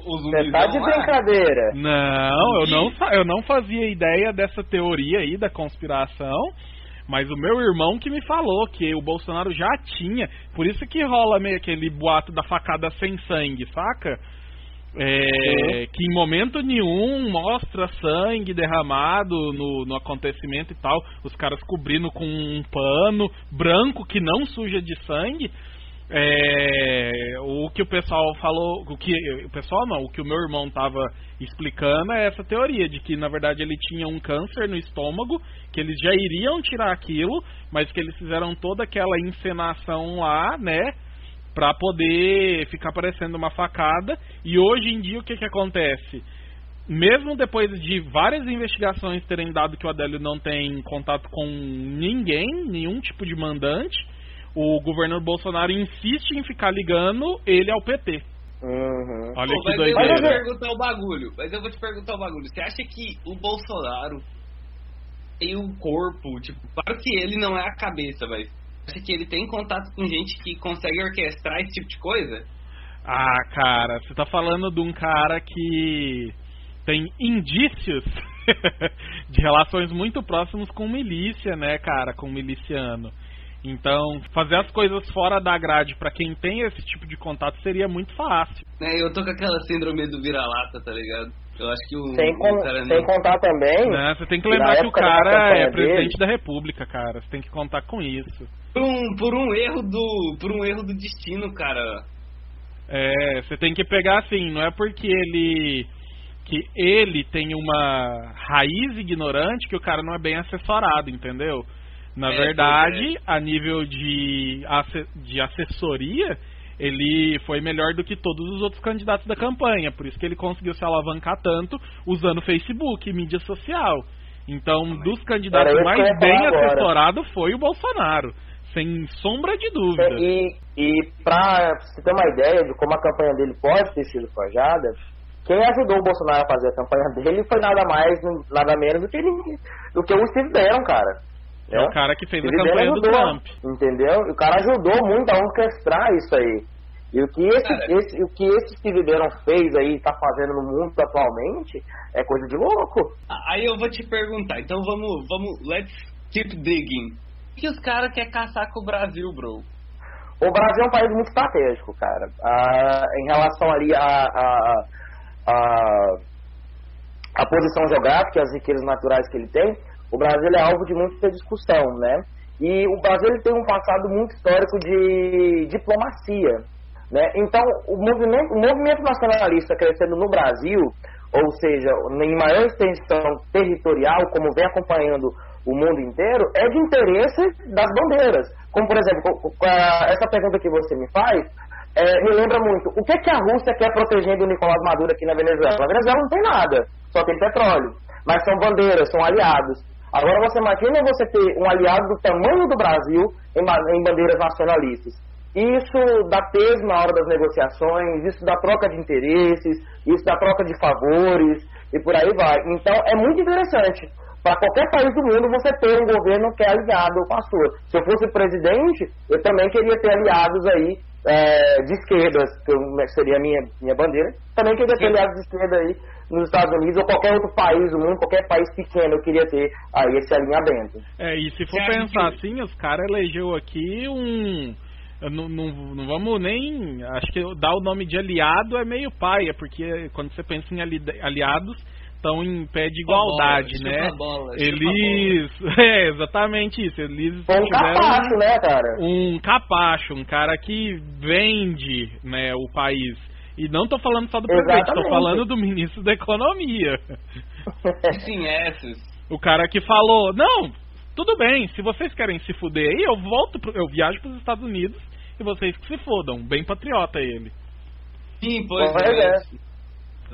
Speaker 3: Você tá de brincadeira?
Speaker 2: Não, eu não, eu não fazia ideia dessa teoria aí da conspiração. Mas o meu irmão que me falou que o Bolsonaro já tinha. Por isso que rola meio aquele boato da facada sem sangue, saca? É, que em momento nenhum mostra sangue derramado no, no acontecimento e tal, os caras cobrindo com um pano branco que não suja de sangue. É, o que o pessoal falou, o que o pessoal não, o que o meu irmão estava explicando é essa teoria de que na verdade ele tinha um câncer no estômago, que eles já iriam tirar aquilo, mas que eles fizeram toda aquela encenação lá, né, para poder ficar parecendo uma facada. E hoje em dia o que que acontece? Mesmo depois de várias investigações terem dado que o Adélio não tem contato com ninguém, nenhum tipo de mandante, o governo Bolsonaro insiste em ficar ligando ele ao PT.
Speaker 3: Uhum.
Speaker 2: Olha
Speaker 1: Pô,
Speaker 2: que
Speaker 1: mas
Speaker 2: doideira.
Speaker 1: eu vou te perguntar o bagulho. Mas eu vou te perguntar o bagulho. Você acha que o Bolsonaro tem um corpo, tipo, claro que ele não é a cabeça, mas acha que ele tem contato com gente que consegue orquestrar esse tipo de coisa?
Speaker 2: Ah, cara, você tá falando de um cara que tem indícios de relações muito próximas com milícia, né, cara, com miliciano. Então, fazer as coisas fora da grade pra quem tem esse tipo de contato seria muito fácil.
Speaker 1: Né, eu tô com aquela síndrome do vira-lata, tá ligado? Eu acho que o,
Speaker 3: Sem,
Speaker 1: o
Speaker 3: con-
Speaker 1: cara
Speaker 3: sem
Speaker 1: não...
Speaker 3: contar também.
Speaker 2: Né? Você tem que lembrar que o cara é presidente
Speaker 3: dele-
Speaker 2: da república, cara. Você tem que contar com isso.
Speaker 1: Por um, por um erro do. Por um erro do destino, cara.
Speaker 2: É, você tem que pegar assim, não é porque ele que ele tem uma raiz ignorante que o cara não é bem assessorado, entendeu? Na
Speaker 1: É,
Speaker 2: verdade, a nível de, de assessoria, ele foi melhor do que todos os outros candidatos da campanha, por isso que ele conseguiu se alavancar tanto usando Facebook, mídia social. Então, dos candidatos
Speaker 3: Era
Speaker 2: mais bem assessorado foi o Bolsonaro, sem sombra de dúvida.
Speaker 3: E, e pra você ter uma ideia de como a campanha dele pode ter sido forjada, quem ajudou o Bolsonaro a fazer a campanha dele foi nada mais, nada menos do que, do que o Steve Bannon, cara.
Speaker 2: É o cara que fez a campanha do Trump.
Speaker 3: Entendeu? E o cara ajudou muito a orquestrar isso aí. E o que esse,
Speaker 1: Cara.
Speaker 3: esse, o que esse Steve Bannon fez aí, tá fazendo no mundo atualmente, é coisa de louco.
Speaker 1: Aí eu vou te perguntar, então vamos, vamos, let's keep digging. O que os caras querem caçar com o Brasil, bro?
Speaker 3: O Brasil é um país muito estratégico, cara. Ah, em relação ali a, a, a, a posição geográfica e as riquezas naturais que ele tem, o Brasil é alvo de muita discussão, né? E o Brasil ele tem um passado muito histórico de diplomacia, né? Então, o movimento, o movimento nacionalista crescendo no Brasil, ou seja, em maior extensão territorial, como vem acompanhando o mundo inteiro, é de interesse das bandeiras. Como, por exemplo, a- essa pergunta que você me faz, é, me lembra muito. O que, que a Rússia quer protegendo o Nicolás Maduro aqui na Venezuela? Na Venezuela não tem nada, só tem petróleo. Mas são bandeiras, são aliados. Agora você imagina você ter um aliado do tamanho do Brasil em, em bandeiras nacionalistas. Isso dá peso na hora das negociações, isso dá troca de interesses, isso dá troca de favores e por aí vai. Então é muito interessante para qualquer país do mundo você ter um governo que é aliado com a sua. Se eu fosse presidente, eu também queria ter aliados aí é, de esquerdas, que eu- seria a minha, minha bandeira. Também queria ter aliados de esquerda aí nos Estados Unidos ou qualquer outro país do mundo, qualquer país pequeno, eu queria ter aí esse alinhamento.
Speaker 2: É, e se for
Speaker 1: acha
Speaker 2: pensar
Speaker 1: que-
Speaker 2: assim, os caras elegeu aqui um. Não, não, não vamos nem. Acho que dar o nome de aliado é meio paia, porque quando você pensa em ali- aliados, estão em pé de igualdade, né?
Speaker 1: bola, chupa a
Speaker 2: Eles. É, exatamente isso. Eles
Speaker 3: Foi um capacho, né, cara?
Speaker 2: um capacho, um cara que vende né, o país. E não tô falando só do presidente, tô
Speaker 3: Exatamente.
Speaker 2: falando do ministro da economia.
Speaker 1: Sim, essas.
Speaker 2: O cara que falou, não, tudo bem, se vocês querem se fuder aí, eu volto, pro, eu viajo pros Estados Unidos e vocês que se fodam. Bem patriota ele.
Speaker 1: Sim, pois é.
Speaker 3: é.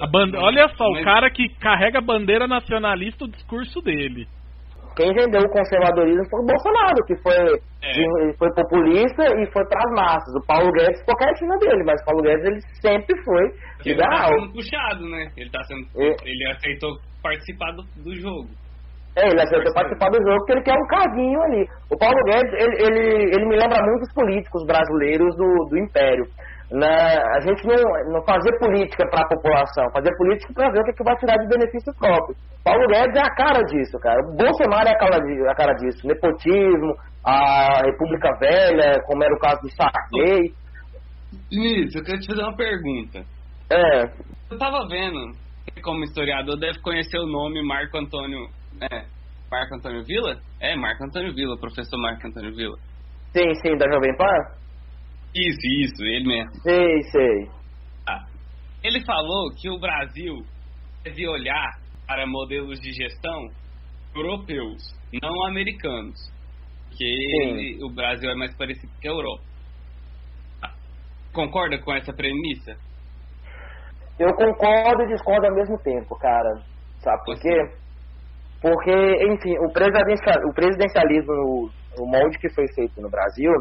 Speaker 2: A bande... Olha só, o cara que carrega a bandeira nacionalista, o discurso dele.
Speaker 3: Quem vendeu o conservadorismo foi o Bolsonaro, que foi,
Speaker 1: É.
Speaker 3: foi populista e foi para as massas. O Paulo Guedes ficou quietinho dele, mas o Paulo Guedes ele sempre foi
Speaker 1: Ele tá
Speaker 3: liberal.
Speaker 1: sendo puxado, né? Ele tá sendo.
Speaker 3: É.
Speaker 1: Ele aceitou participar do, do jogo.
Speaker 3: É, ele aceitou participar do jogo porque ele quer um carguinho ali. O Paulo Guedes, ele, ele, ele me lembra muito os políticos brasileiros do, do Império. Na, a gente não, não fazer política para a população, fazer política para ver o que, que vai tirar de benefício próprio. Paulo Guedes é a cara disso, cara. O Bolsonaro é a cara, di- a cara disso. Nepotismo, a República Velha, como era o caso do Sarney.
Speaker 1: Vinícius, eu quero te fazer uma pergunta.
Speaker 3: É,
Speaker 1: Eu tava vendo, como historiador deve conhecer o nome Marco Antônio. É, Marco Antônio Vila? É, Marco Antônio Vila, professor Marco Antônio Vila.
Speaker 3: sim, sim, da Jovem Pan.
Speaker 1: Isso, isso, ele mesmo.
Speaker 3: Sei, sei.
Speaker 1: Ah, ele falou que o Brasil deve olhar para modelos de gestão europeus, não americanos. Que ele, o Brasil é mais parecido que a Europa. Ah, concorda com essa premissa?
Speaker 3: Eu concordo e discordo ao mesmo tempo, cara. Sabe por quê? Porque, enfim, o, presidencial, o presidencialismo no, no molde que foi feito no Brasil,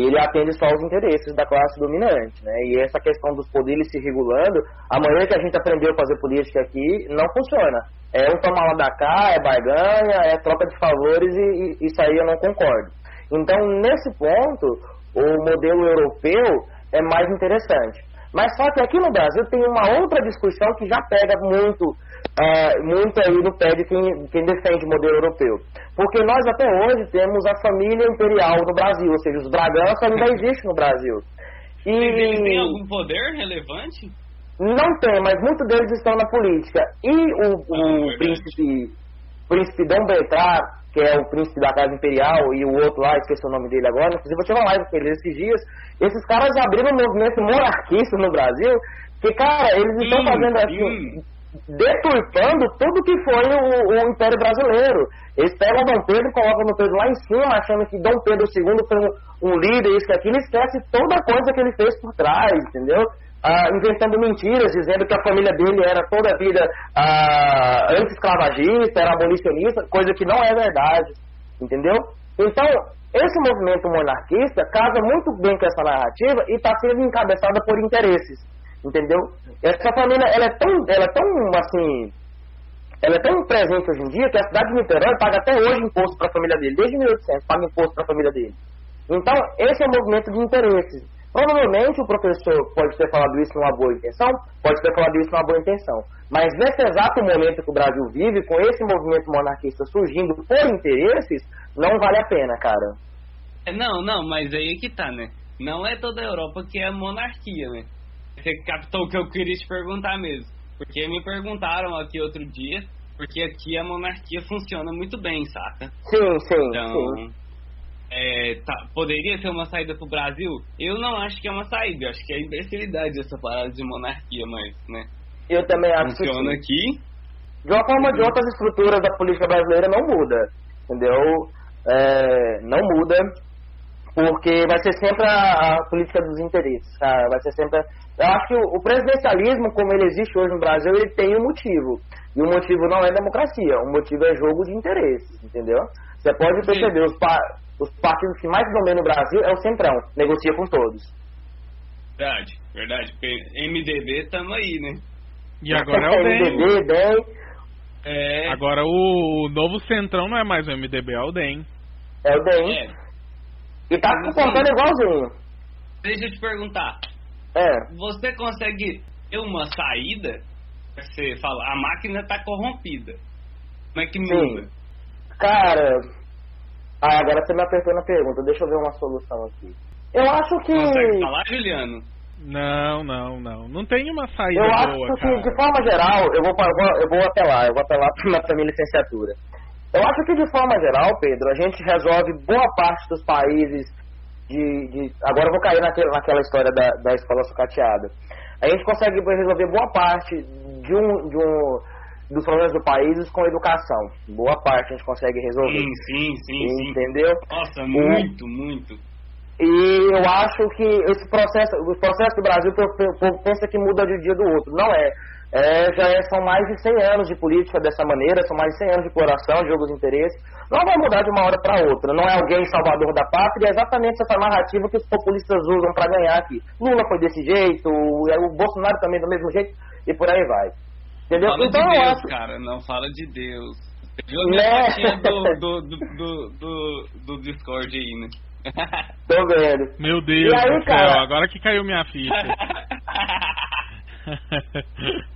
Speaker 3: ele atende só os interesses da classe dominante, né? E essa questão dos poderes se regulando, a maneira que a gente aprendeu a fazer política aqui não funciona. É um tomar lá da cá, é barganha, é troca de favores e, e isso aí eu não concordo. Então, nesse ponto, o modelo europeu é mais interessante. Mas só que aqui no Brasil tem uma outra discussão que já pega muito é, muito aí no pé de quem, quem defende o modelo europeu. Porque nós até hoje temos a família imperial no Brasil, ou seja, os Bragança ainda existem no Brasil.
Speaker 1: E eles têm algum poder relevante?
Speaker 3: Não tem, mas muitos deles estão na política. E o, o ah, príncipe, príncipe Dom Beltrán, que é o príncipe da Casa Imperial, e o outro lá, esqueci o nome dele agora, inclusive eu tive uma live com ele esses dias, esses caras abriram um movimento monarquista no Brasil, que, cara, eles estão fazendo assim, deturpando tudo que foi o, o, Império Brasileiro. Eles pegam Dom Pedro e colocam Dom Pedro lá em cima, achando que Dom Pedro II foi um, um líder, isso que aquilo, esquece toda a coisa que ele fez por trás, entendeu? Ah, inventando mentiras, dizendo que a família dele era toda a vida ah, anti-escravagista, era abolicionista, coisa que não é verdade, entendeu? Então, esse movimento monarquista casa muito bem com essa narrativa e está sendo encabeçada por interesses entendeu? Essa família, ela é tão, ela é tão, assim, ela é tão presente hoje em dia que a cidade de Niterói paga até hoje imposto para a família dele, desde 1800 paga imposto para a família dele. Então, esse é o movimento de interesses. Provavelmente o professor pode ter falado isso numa boa intenção, pode ter falado isso numa boa intenção. Mas nesse exato momento que o Brasil vive, com esse movimento monarquista surgindo por interesses, não vale a pena, cara.
Speaker 1: É, não, não, mas aí é que tá, né? Não é toda a Europa que é monarquia, né? Você captou o que eu queria te perguntar mesmo. Porque me perguntaram aqui outro dia, porque aqui a monarquia funciona muito bem, saca?
Speaker 3: Sim, sim.
Speaker 1: Então,
Speaker 3: sim.
Speaker 1: É, tá, poderia ser uma saída pro Brasil? Eu não acho que é uma saída, eu acho que é imbecilidade essa parada de monarquia, mas, né?
Speaker 3: Eu também acho
Speaker 1: Funciona
Speaker 3: que
Speaker 1: aqui.
Speaker 3: De uma forma ou de outra, as estruturas da política brasileira não muda, entendeu? É, não muda, porque vai ser sempre a, a política dos interesses, cara. Vai ser sempre eu acho que o, presidencialismo, como ele existe hoje no Brasil, ele tem um motivo. E o motivo não é democracia, o motivo é jogo de interesses, entendeu? Você pode perceber, os, pa os partidos que mais dominam o Brasil é o Centrão, negocia com todos.
Speaker 1: Verdade, verdade. MDB estamos aí, né?
Speaker 2: E agora é o DEM.
Speaker 3: MDB, DEM.
Speaker 2: É... Agora o novo Centrão não é mais o MDB, é o DEM.
Speaker 3: É o DEM. É. E tá se comportando igualzinho.
Speaker 1: Deixa eu te perguntar.
Speaker 3: É.
Speaker 1: Você consegue ter uma saída? Você fala, a máquina está corrompida. Como é que muda? Sim.
Speaker 3: Cara, ah, agora você me apertou na pergunta. Deixa eu ver uma solução aqui. Eu acho que.
Speaker 1: Consegue falar, Juliano?
Speaker 2: Não, não, não. Não tem uma saída
Speaker 3: eu
Speaker 2: boa,
Speaker 3: acho
Speaker 2: que,
Speaker 3: de forma geral, eu vou, eu vou, eu vou apelar, eu vou apelar para minha licenciatura. Eu acho que, de forma geral, Pedro, a gente resolve boa parte dos países de, de, agora eu vou cair naquele, naquela história da, da escola sucateada. A gente consegue resolver boa parte de um, de um dos problemas do país com educação. Boa parte a gente consegue resolver.
Speaker 1: Sim, sim, sim.
Speaker 3: Entendeu?
Speaker 1: Sim. Nossa, muito, muito.
Speaker 3: E eu acho que esse processo, os processos do Brasil, o povo pensa que muda de um dia do outro. Não é. É, já é, são mais de 100 anos de política dessa maneira, são mais de 100 anos de exploração, de jogos de interesse. Não vai mudar de uma hora para outra. Não é alguém salvador da pátria, é exatamente essa narrativa que os populistas usam para ganhar aqui. Lula foi desse jeito, o Bolsonaro também do mesmo jeito, e por aí vai. Entendeu?
Speaker 1: Fala então, de Deus, acho... cara, não fala de Deus. Você viu a minha né? do, do, do, do, do, Discord aí, né?
Speaker 3: Tô vendo.
Speaker 2: Meu Deus aí, do céu, cara... agora que caiu minha ficha.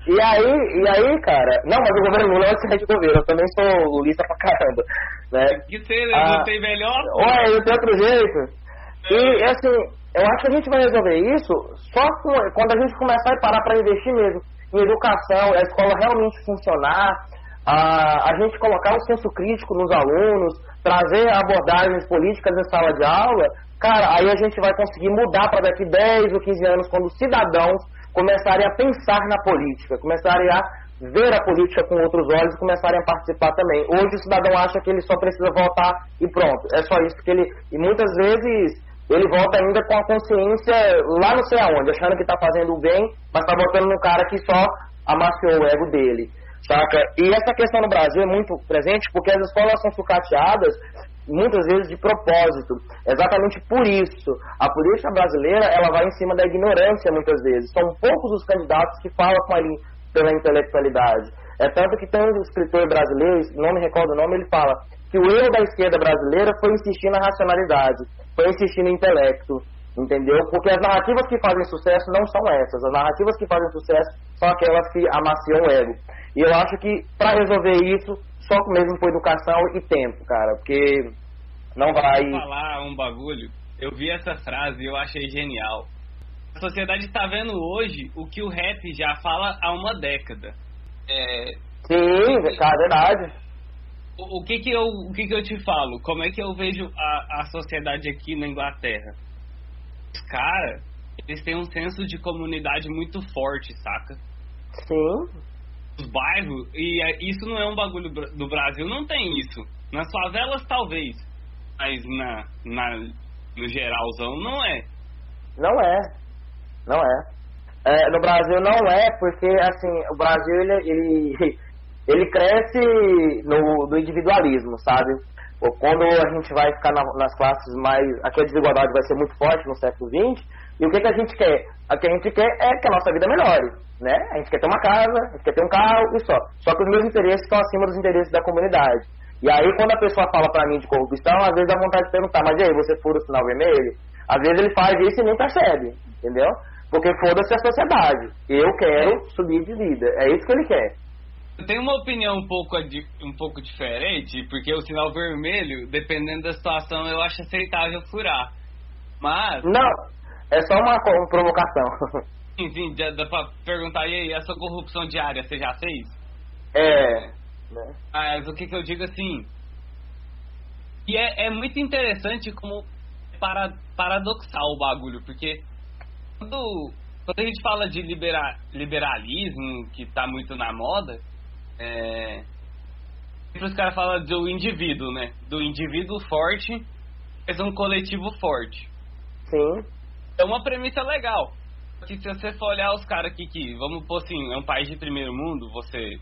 Speaker 3: e aí, e aí, cara, não, mas o governo Lula é excelente governo, eu também sou lulista pra caramba, né?
Speaker 1: Que ser, ah, não tem melhor?
Speaker 3: Ué, não tem outro jeito. E, assim, eu acho que a gente vai resolver isso só quando a gente começar a parar para investir mesmo em educação, a escola realmente funcionar, a, a gente colocar o senso crítico nos alunos, trazer abordagens políticas em sala de aula, cara, aí a gente vai conseguir mudar para daqui 10 ou 15 anos, quando os cidadãos começarem a pensar na política, começarem a ver a política com outros olhos e começarem a participar também. Hoje o cidadão acha que ele só precisa votar e pronto. É só isso que ele. E muitas vezes ele vota ainda com a consciência lá não sei aonde, achando que está fazendo o bem, mas está votando no cara que só amaciou o ego dele. Saca? E essa questão no Brasil é muito presente porque as escolas são sucateadas muitas vezes de propósito. Exatamente por isso, a política brasileira ela vai em cima da ignorância muitas vezes. São poucos os candidatos que falam com a, pela intelectualidade. É tanto que tem um escritor brasileiro, não me recordo o nome, ele fala que o erro da esquerda brasileira foi insistir na racionalidade, foi insistir no intelecto, entendeu? Porque as narrativas que fazem sucesso não são essas. As narrativas que fazem sucesso são aquelas que amaciam o ego. E eu acho que para resolver isso, só mesmo com educação e tempo, cara, porque não vai.
Speaker 1: Vou falar um bagulho. Eu vi essa frase e eu achei genial. A sociedade está vendo hoje o que o rap já fala há uma década.
Speaker 3: É... Sim, cara, verdade.
Speaker 1: O, o, que que eu, o que que eu te falo? Como é que eu vejo a, a sociedade aqui na Inglaterra? Os caras, eles têm um senso de comunidade muito forte, saca?
Speaker 3: Sim.
Speaker 1: Os bairros, e é, isso não é um bagulho do Brasil, não tem isso. Nas favelas, talvez, mas na, na, no geralzão, não é.
Speaker 3: Não é. Não é. É. no Brasil não é, porque assim, o Brasil ele, ele, ele cresce no, individualismo, sabe? Quando a gente vai ficar na, nas classes mais. Aqui a desigualdade vai ser muito forte no século XX, e o que, que a gente quer? O que a gente quer é que a nossa vida melhore, né? A gente quer ter uma casa, a gente quer ter um carro e só. Só que os meus interesses estão acima dos interesses da comunidade. E aí, quando a pessoa fala pra mim de corrupção, às vezes dá vontade de perguntar, mas e aí, você fura o sinal vermelho? Às vezes ele faz isso e nem percebe, entendeu? Porque foda-se a sociedade. Eu quero subir de vida. É isso que ele quer.
Speaker 1: Eu tenho uma opinião um pouco, um pouco diferente, porque o sinal vermelho, dependendo da situação, eu acho aceitável furar. Mas.
Speaker 3: Não, é só uma, provocação.
Speaker 1: Sim, sim, dá pra perguntar, e aí, a sua corrupção diária, você já fez?
Speaker 3: É.
Speaker 1: Mas o que, que eu digo assim. E é, é muito interessante como para, paradoxal o bagulho, porque quando, quando a gente fala de libera, liberalismo, que tá muito na moda, é, sempre os caras falam do indivíduo, né? Do indivíduo forte, mas um coletivo forte.
Speaker 3: Sim.
Speaker 1: É uma premissa legal. Porque se você for olhar os caras aqui que, vamos pôr assim, é um país de primeiro mundo, você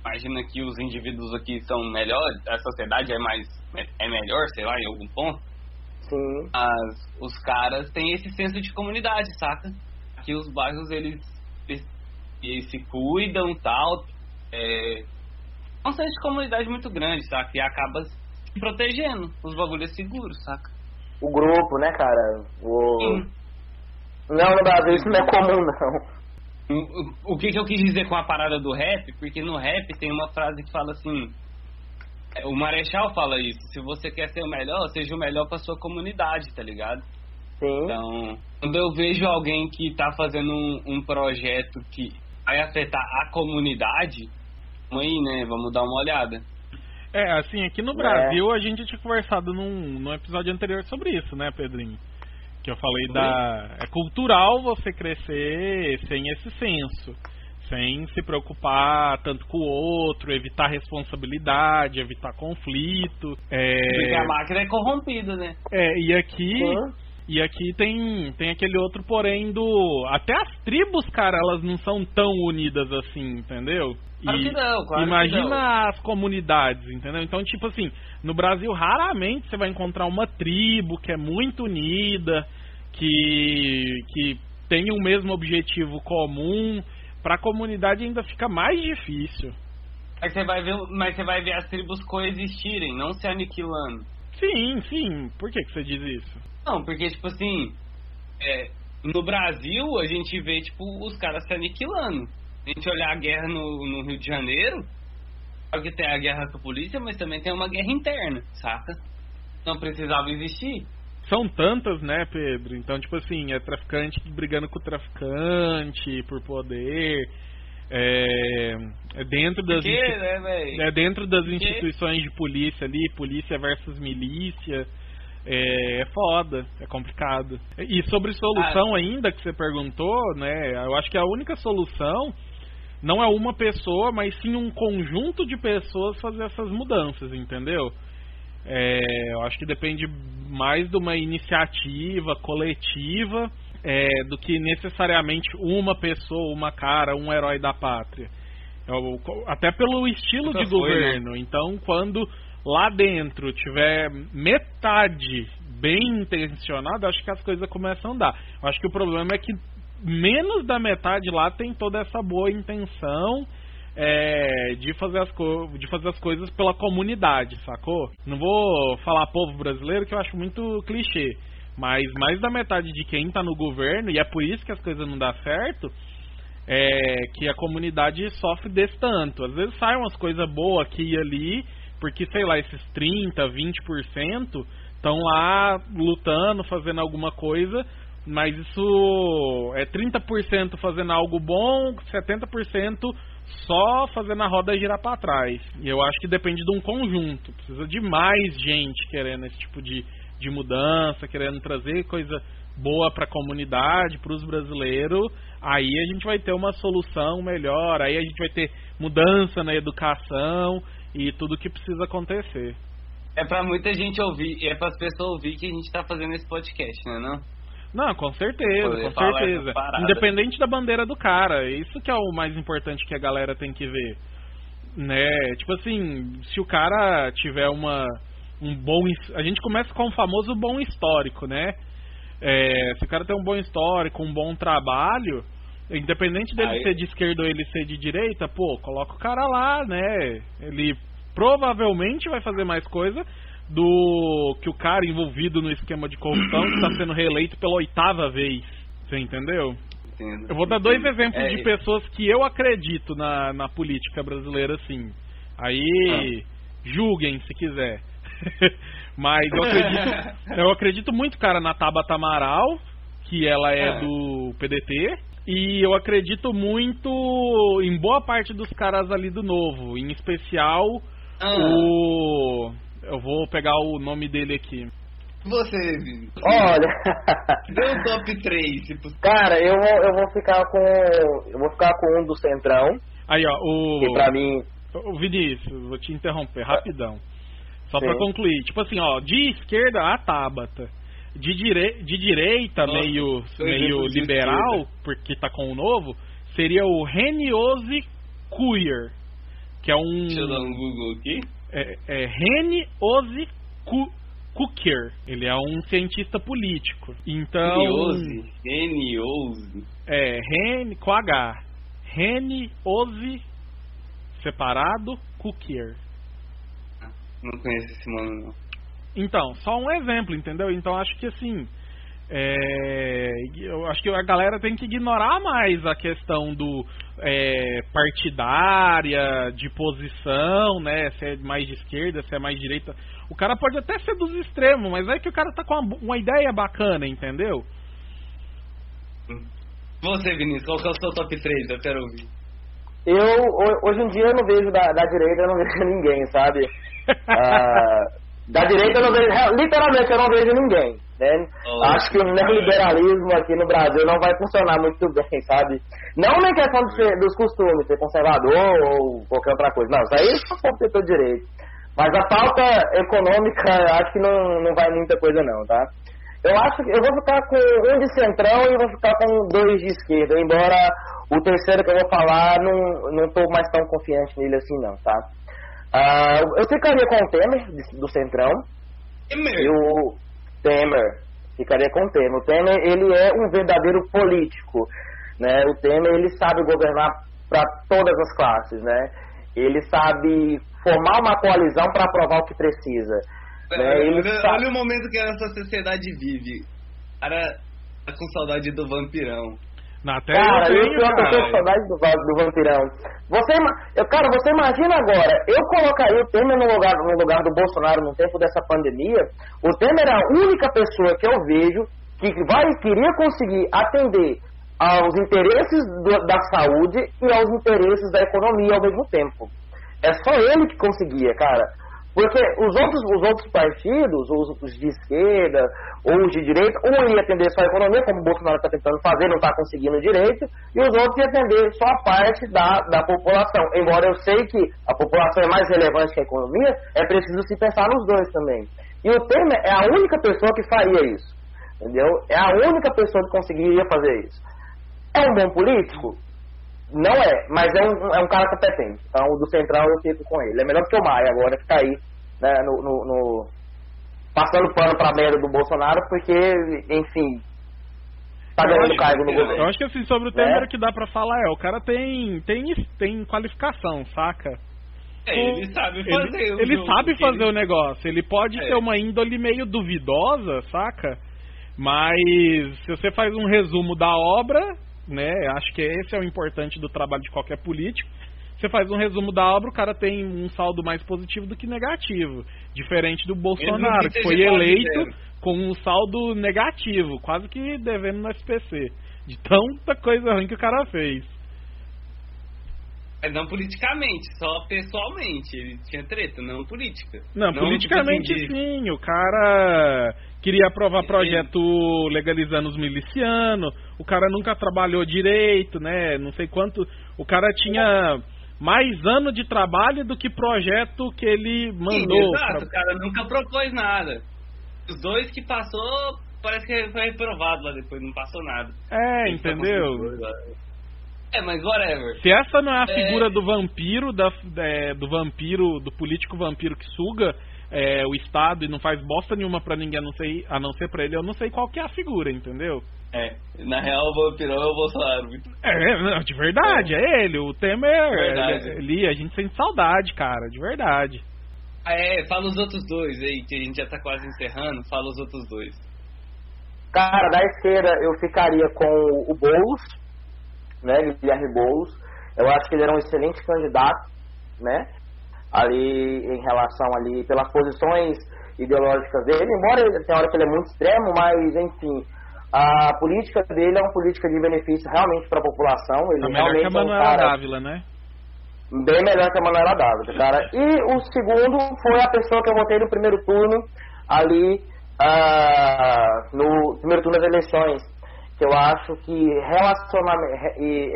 Speaker 1: imagina que os indivíduos aqui são melhores, a sociedade é mais é melhor, sei lá, em algum ponto.
Speaker 3: Sim.
Speaker 1: Mas os caras têm esse senso de comunidade, saca? Aqui os bairros eles, eles, se cuidam tal. É, é um senso de comunidade muito grande, saca? E acaba se protegendo, os bagulhos seguros, saca?
Speaker 3: O grupo, né, cara? O... Sim. Não, no Brasil isso não é comum, não.
Speaker 1: O que, que eu quis dizer com a parada do rap? Porque no rap tem uma frase que fala assim: o Marechal fala isso. Se você quer ser o melhor, seja o melhor para sua comunidade, tá ligado?
Speaker 3: Sim.
Speaker 1: Então, quando eu vejo alguém que tá fazendo um, um projeto que vai afetar a comunidade, vamos aí, né? Vamos dar uma olhada.
Speaker 2: É, assim, aqui no Brasil é. a gente tinha conversado num, num episódio anterior sobre isso, né, Pedrinho? Que eu falei da. É cultural você crescer sem esse senso sem se preocupar tanto com o outro, evitar responsabilidade, evitar conflito.
Speaker 1: É... Porque a máquina é corrompida, né?
Speaker 2: É, e aqui. Uhum. E aqui tem, tem aquele outro porém do. Até as tribos, cara, elas não são tão unidas assim, entendeu?
Speaker 1: Claro que não, claro
Speaker 2: imagina
Speaker 1: que não.
Speaker 2: as comunidades, entendeu? Então, tipo assim, no Brasil raramente você vai encontrar uma tribo que é muito unida, que, que tem o mesmo objetivo comum para a comunidade ainda fica mais difícil.
Speaker 1: Mas você vai ver, mas você vai ver as tribos coexistirem, não se aniquilando.
Speaker 2: Sim, sim. Por que, que você diz isso?
Speaker 1: Não, porque tipo assim, é, no Brasil a gente vê tipo os caras se aniquilando. A gente olhar a guerra no, no Rio de Janeiro, claro que tem a guerra com a polícia, mas também tem uma guerra interna, saca? Não precisava existir
Speaker 2: são tantas, né, Pedro? Então, tipo assim, é traficante brigando com o traficante por poder. É, É dentro das que, né, é dentro das instituições de polícia ali, polícia versus milícia. É, é foda, é complicado. E sobre solução ah. ainda que você perguntou, né? Eu acho que a única solução não é uma pessoa, mas sim um conjunto de pessoas fazer essas mudanças, entendeu? É, eu acho que depende mais de uma iniciativa coletiva é, do que necessariamente uma pessoa, uma cara, um herói da pátria. Eu, até pelo estilo de governo. Né? Então, quando lá dentro tiver metade bem intencionada, acho que as coisas começam a andar. Eu acho que o problema é que menos da metade lá tem toda essa boa intenção é, de, fazer as de fazer as coisas pela comunidade, sacou? Não vou falar povo brasileiro que eu acho muito clichê, mas mais da metade de quem tá no governo, e é por isso que as coisas não dão certo, é que a comunidade sofre desse tanto. Às vezes saem umas coisas boas aqui e ali, porque, sei lá, esses 30, 20% estão lá lutando, fazendo alguma coisa, mas isso é 30% fazendo algo bom, 70% só fazendo a roda girar para trás. E eu acho que depende de um conjunto. Precisa de mais gente querendo esse tipo de, de mudança, querendo trazer coisa boa para a comunidade, para os brasileiros. Aí a gente vai ter uma solução melhor. Aí a gente vai ter mudança na educação e tudo que precisa acontecer.
Speaker 1: É para muita gente ouvir, é para as pessoas ouvir que a gente está fazendo esse podcast, né, não?
Speaker 2: Não, com certeza, com certeza. Independente da bandeira do cara, isso que é o mais importante que a galera tem que ver. Né? Tipo assim, se o cara tiver uma um bom, a gente começa com o famoso bom histórico, né? É, se o cara tem um bom histórico, um bom trabalho, independente dele Aí... ser de esquerda ou ele ser de direita, pô, coloca o cara lá, né? Ele provavelmente vai fazer mais coisa do que o cara envolvido no esquema de corrupção está sendo reeleito pela oitava vez. Você entendeu?
Speaker 1: Entendo,
Speaker 2: eu vou dar dois exemplos é, de pessoas que eu acredito na, na política brasileira, assim. Aí, ah. julguem se quiser. Mas eu acredito, eu acredito muito, cara, na Tabata Amaral, que ela é ah. do PDT. E eu acredito muito em boa parte dos caras ali do Novo, em especial ah. o eu vou pegar o nome dele aqui.
Speaker 1: Você, Vini.
Speaker 3: Olha.
Speaker 1: Deu um top 3. Tipo...
Speaker 3: Cara, eu vou, eu vou ficar com. Eu vou ficar com um do Centrão.
Speaker 2: Aí, ó, o.
Speaker 3: Que pra mim.
Speaker 2: O Vinícius, vou te interromper rapidão. Só Sim. pra concluir. Tipo assim, ó, de esquerda a Tabata. De, dire... de direita, Nossa, meio, meio liberal, porque tá com o novo, seria o Reniose Queer. Que é um.
Speaker 1: Deixa eu dar um Google aqui
Speaker 2: é, é Rene Ozzy Cooker. Ele é um cientista político. Então.
Speaker 1: Rene Ozzy.
Speaker 2: É, Rene com H. Rene Ozzy separado Cooker.
Speaker 1: Não conheço esse nome não.
Speaker 2: Então, só um exemplo, entendeu? Então acho que assim. É, eu acho que a galera tem que ignorar mais a questão do é, partidária, de posição, né? Se é mais de esquerda, se é mais de direita. O cara pode até ser dos extremos, mas é que o cara tá com uma, uma ideia bacana, entendeu?
Speaker 1: Você, Vinícius, qual que é o seu top 3? Eu quero ouvir.
Speaker 3: Eu, hoje em dia, eu não vejo da, da direita, eu não vejo ninguém, sabe? Ah, da direita, eu não vejo, literalmente, eu não vejo ninguém. Né? Oh, Acho que o neoliberalismo aqui no Brasil não vai funcionar muito bem, sabe? Não na questão de ser, dos costumes, ser conservador ou qualquer outra coisa. Não, isso aí ter todo direito. Mas a pauta econômica, acho que não, não vai muita coisa não, tá? Eu acho que eu vou ficar com um de centrão e vou ficar com dois de esquerda, embora o terceiro que eu vou falar, não, não tô mais tão confiante nele assim não, tá? Uh, eu ficaria com o Temer, do Centrão.
Speaker 1: Temer?
Speaker 3: E o, Temer, ficaria com o Temer. O Temer, ele é um verdadeiro político, né? O Temer, ele sabe governar para todas as classes, né? Ele sabe formar uma coalizão para aprovar o que precisa.
Speaker 1: É, né? olha, sabe... olha, o momento que a nossa sociedade vive. Cara, tá com saudade do vampirão.
Speaker 2: Na
Speaker 3: cara, eu, tenho, eu tô com saudade do, do vampirão. Você, eu, cara, você imagina agora, eu colocaria o Temer no lugar, no lugar do Bolsonaro no tempo dessa pandemia. O Temer é a única pessoa que eu vejo que vai, queria conseguir atender aos interesses do, da saúde e aos interesses da economia ao mesmo tempo. É só ele que conseguia, cara. Porque os outros, os outros partidos, os, de esquerda ou os de direita, um ia atender só a economia, como o Bolsonaro está tentando fazer, não está conseguindo direito, e os outros iam atender só a parte da, da população. Embora eu sei que a população é mais relevante que a economia, é preciso se pensar nos dois também. E o Temer é a única pessoa que faria isso. Entendeu? É a única pessoa que conseguiria fazer isso. É um bom político? Não é, mas é um, é um cara competente. Então, do Central eu fico com ele. É melhor que o Maia agora, que tá aí, né, no, no, no passando pano pra merda do Bolsonaro, porque, enfim, tá ganhando cargo no governo.
Speaker 2: Eu acho que assim, sobre o Temer, é. o que dá pra falar é, o cara tem, tem, tem qualificação, saca?
Speaker 1: É, ele sabe fazer
Speaker 2: ele, o Ele sabe fazer ele... o negócio. Ele pode é. ter uma índole meio duvidosa, saca? Mas se você faz um resumo da obra, né? Acho que esse é o importante do trabalho de qualquer político. Você faz um resumo da obra, o cara tem um saldo mais positivo do que negativo. Diferente do Bolsonaro, que foi eleito com um saldo negativo, quase que devendo no SPC. De tanta coisa ruim que o cara fez.
Speaker 1: Mas não politicamente, só pessoalmente. Ele tinha treta, não política.
Speaker 2: Não, não politicamente tipo assim sim. O cara queria aprovar projeto legalizando os milicianos, o cara nunca trabalhou direito, né? Não sei quanto. O cara tinha mais ano de trabalho do que projeto que ele mandou.
Speaker 1: Sim, exato, pra... o cara nunca propôs nada. Os dois que passou, parece que foi reprovado lá depois, não passou nada.
Speaker 2: É, entendeu?
Speaker 1: É, mas whatever.
Speaker 2: Se essa não é a é... figura do vampiro, da, é, do vampiro, do político vampiro que suga é, o Estado e não faz bosta nenhuma pra ninguém a não, ser, a não ser pra ele, eu não sei qual que é a figura, entendeu?
Speaker 1: É, na real o vampirão é o Bolsonaro.
Speaker 2: É, de verdade, é, é ele. O Temer, verdade. ele, a gente sente saudade, cara, de verdade.
Speaker 1: Ah, é, fala os outros dois aí, que a gente já tá quase encerrando, fala os outros dois.
Speaker 3: Cara, da esquerda eu ficaria com o Boulos, né, Guilherme Boulos. Eu acho que ele era um excelente candidato, né? ali em relação ali pelas posições ideológicas dele, embora ele tenha hora que ele é muito extremo, mas enfim, a política dele é uma política de benefício realmente para a população. Ele
Speaker 2: é melhor
Speaker 3: realmente
Speaker 2: que a Manuela é um cara Dávila, né?
Speaker 3: Bem melhor que a Manuela Dávila, cara. E o segundo foi a pessoa que eu votei no primeiro turno, ali uh, no primeiro turno das eleições, que eu acho que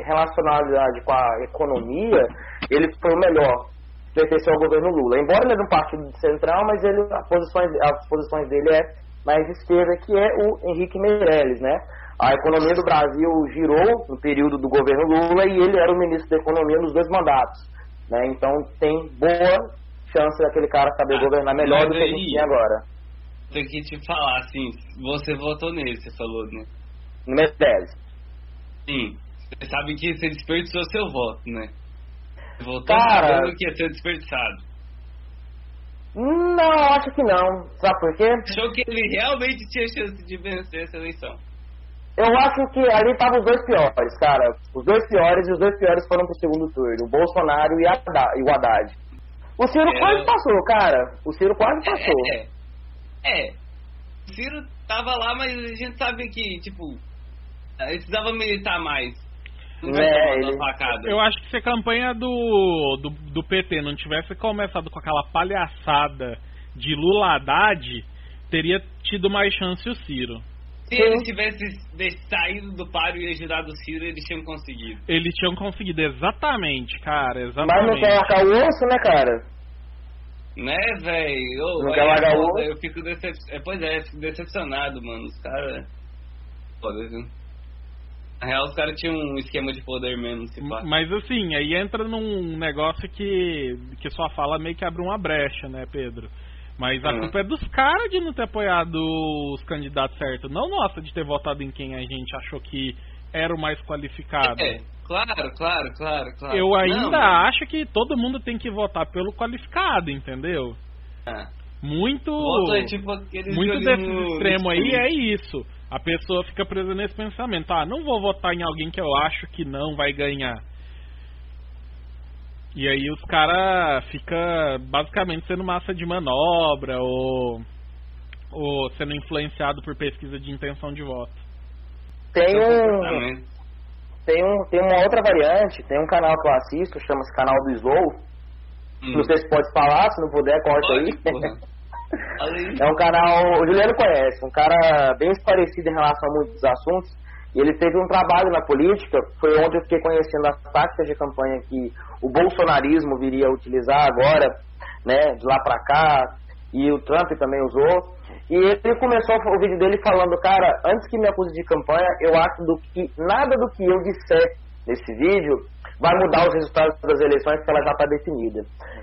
Speaker 3: relacionalidade com a economia, ele foi o melhor pertenceu ao governo Lula. Embora ele é um partido central, mas ele, as, posições, as posições dele é mais esquerda, que é o Henrique Meirelles, né? A economia do Brasil girou no período do governo Lula e ele era o ministro da Economia nos dois mandatos, né? Então tem boa chance daquele cara saber ah, governar melhor do que a gente tem agora.
Speaker 1: Tem que te falar, assim, você votou nele, você falou, né?
Speaker 3: No Meirelles.
Speaker 1: Sim. Você sabe que você desperdiçou seu voto, né? Voltou Cara, sabendo que ia ser desperdiçado.
Speaker 3: Não, acho que não. Sabe por quê?
Speaker 1: Achou que ele realmente tinha chance de vencer essa eleição.
Speaker 3: Eu acho que ali estavam os dois piores, cara. Os dois piores e os dois piores foram pro segundo turno. O Bolsonaro e, a, e o Haddad. O Ciro é, quase passou, cara. O Ciro quase é, passou.
Speaker 1: É, é, é. O Ciro tava lá, mas a gente sabe que, tipo, ele precisava militar mais.
Speaker 3: É, ele...
Speaker 2: Eu acho que se a campanha do, do, do, PT não tivesse começado com aquela palhaçada de Lula Haddad, teria tido mais chance o Ciro.
Speaker 1: Se eles tivessem saído do páreo e ajudado o Ciro, eles tinham conseguido.
Speaker 2: Eles tinham conseguido, exatamente, cara, exatamente.
Speaker 3: Mas não quer largar o osso, né, cara?
Speaker 1: Né, velho?
Speaker 3: Não quer largar o osso?
Speaker 1: Eu fico decepcionado. Pois é, fico decepcionado, mano. Os caras... Foda, viu? Na real, os caras tinham um esquema de poder mesmo, se pá.
Speaker 2: Mas assim, aí entra num negócio que, que sua fala meio que abre uma brecha, né, Pedro? Mas a uhum. culpa é dos caras de não ter apoiado os candidatos certos. Não nossa de ter votado em quem a gente achou que era o mais qualificado.
Speaker 1: É, claro, claro, claro, claro.
Speaker 2: Eu ainda não, acho que todo mundo tem que votar pelo qualificado, entendeu?
Speaker 1: Ah.
Speaker 2: Muito.
Speaker 1: É tipo
Speaker 2: muito desse extremo aí é isso a pessoa fica presa nesse pensamento: ah, não vou votar em alguém que eu acho que não vai ganhar. E aí os caras fica basicamente sendo massa de manobra ou, ou sendo influenciado por pesquisa de intenção de voto.
Speaker 3: Tem um, tem, um, tem uma outra variante, tem um canal que eu assisto, chama-se canal do Slow. Hum. Não sei se pode falar, se não puder, corta aí. É um canal, o Juliano conhece, um cara bem esclarecido em relação a muitos assuntos. E ele teve um trabalho na política, foi onde eu fiquei conhecendo as táticas de campanha que o bolsonarismo viria a utilizar agora, né, de lá para cá, e o Trump também usou. E ele começou o vídeo dele falando, cara, antes que me acuse de campanha, eu acho do que nada do que eu disser nesse vídeo vai mudar os resultados das eleições, porque ela já está definida.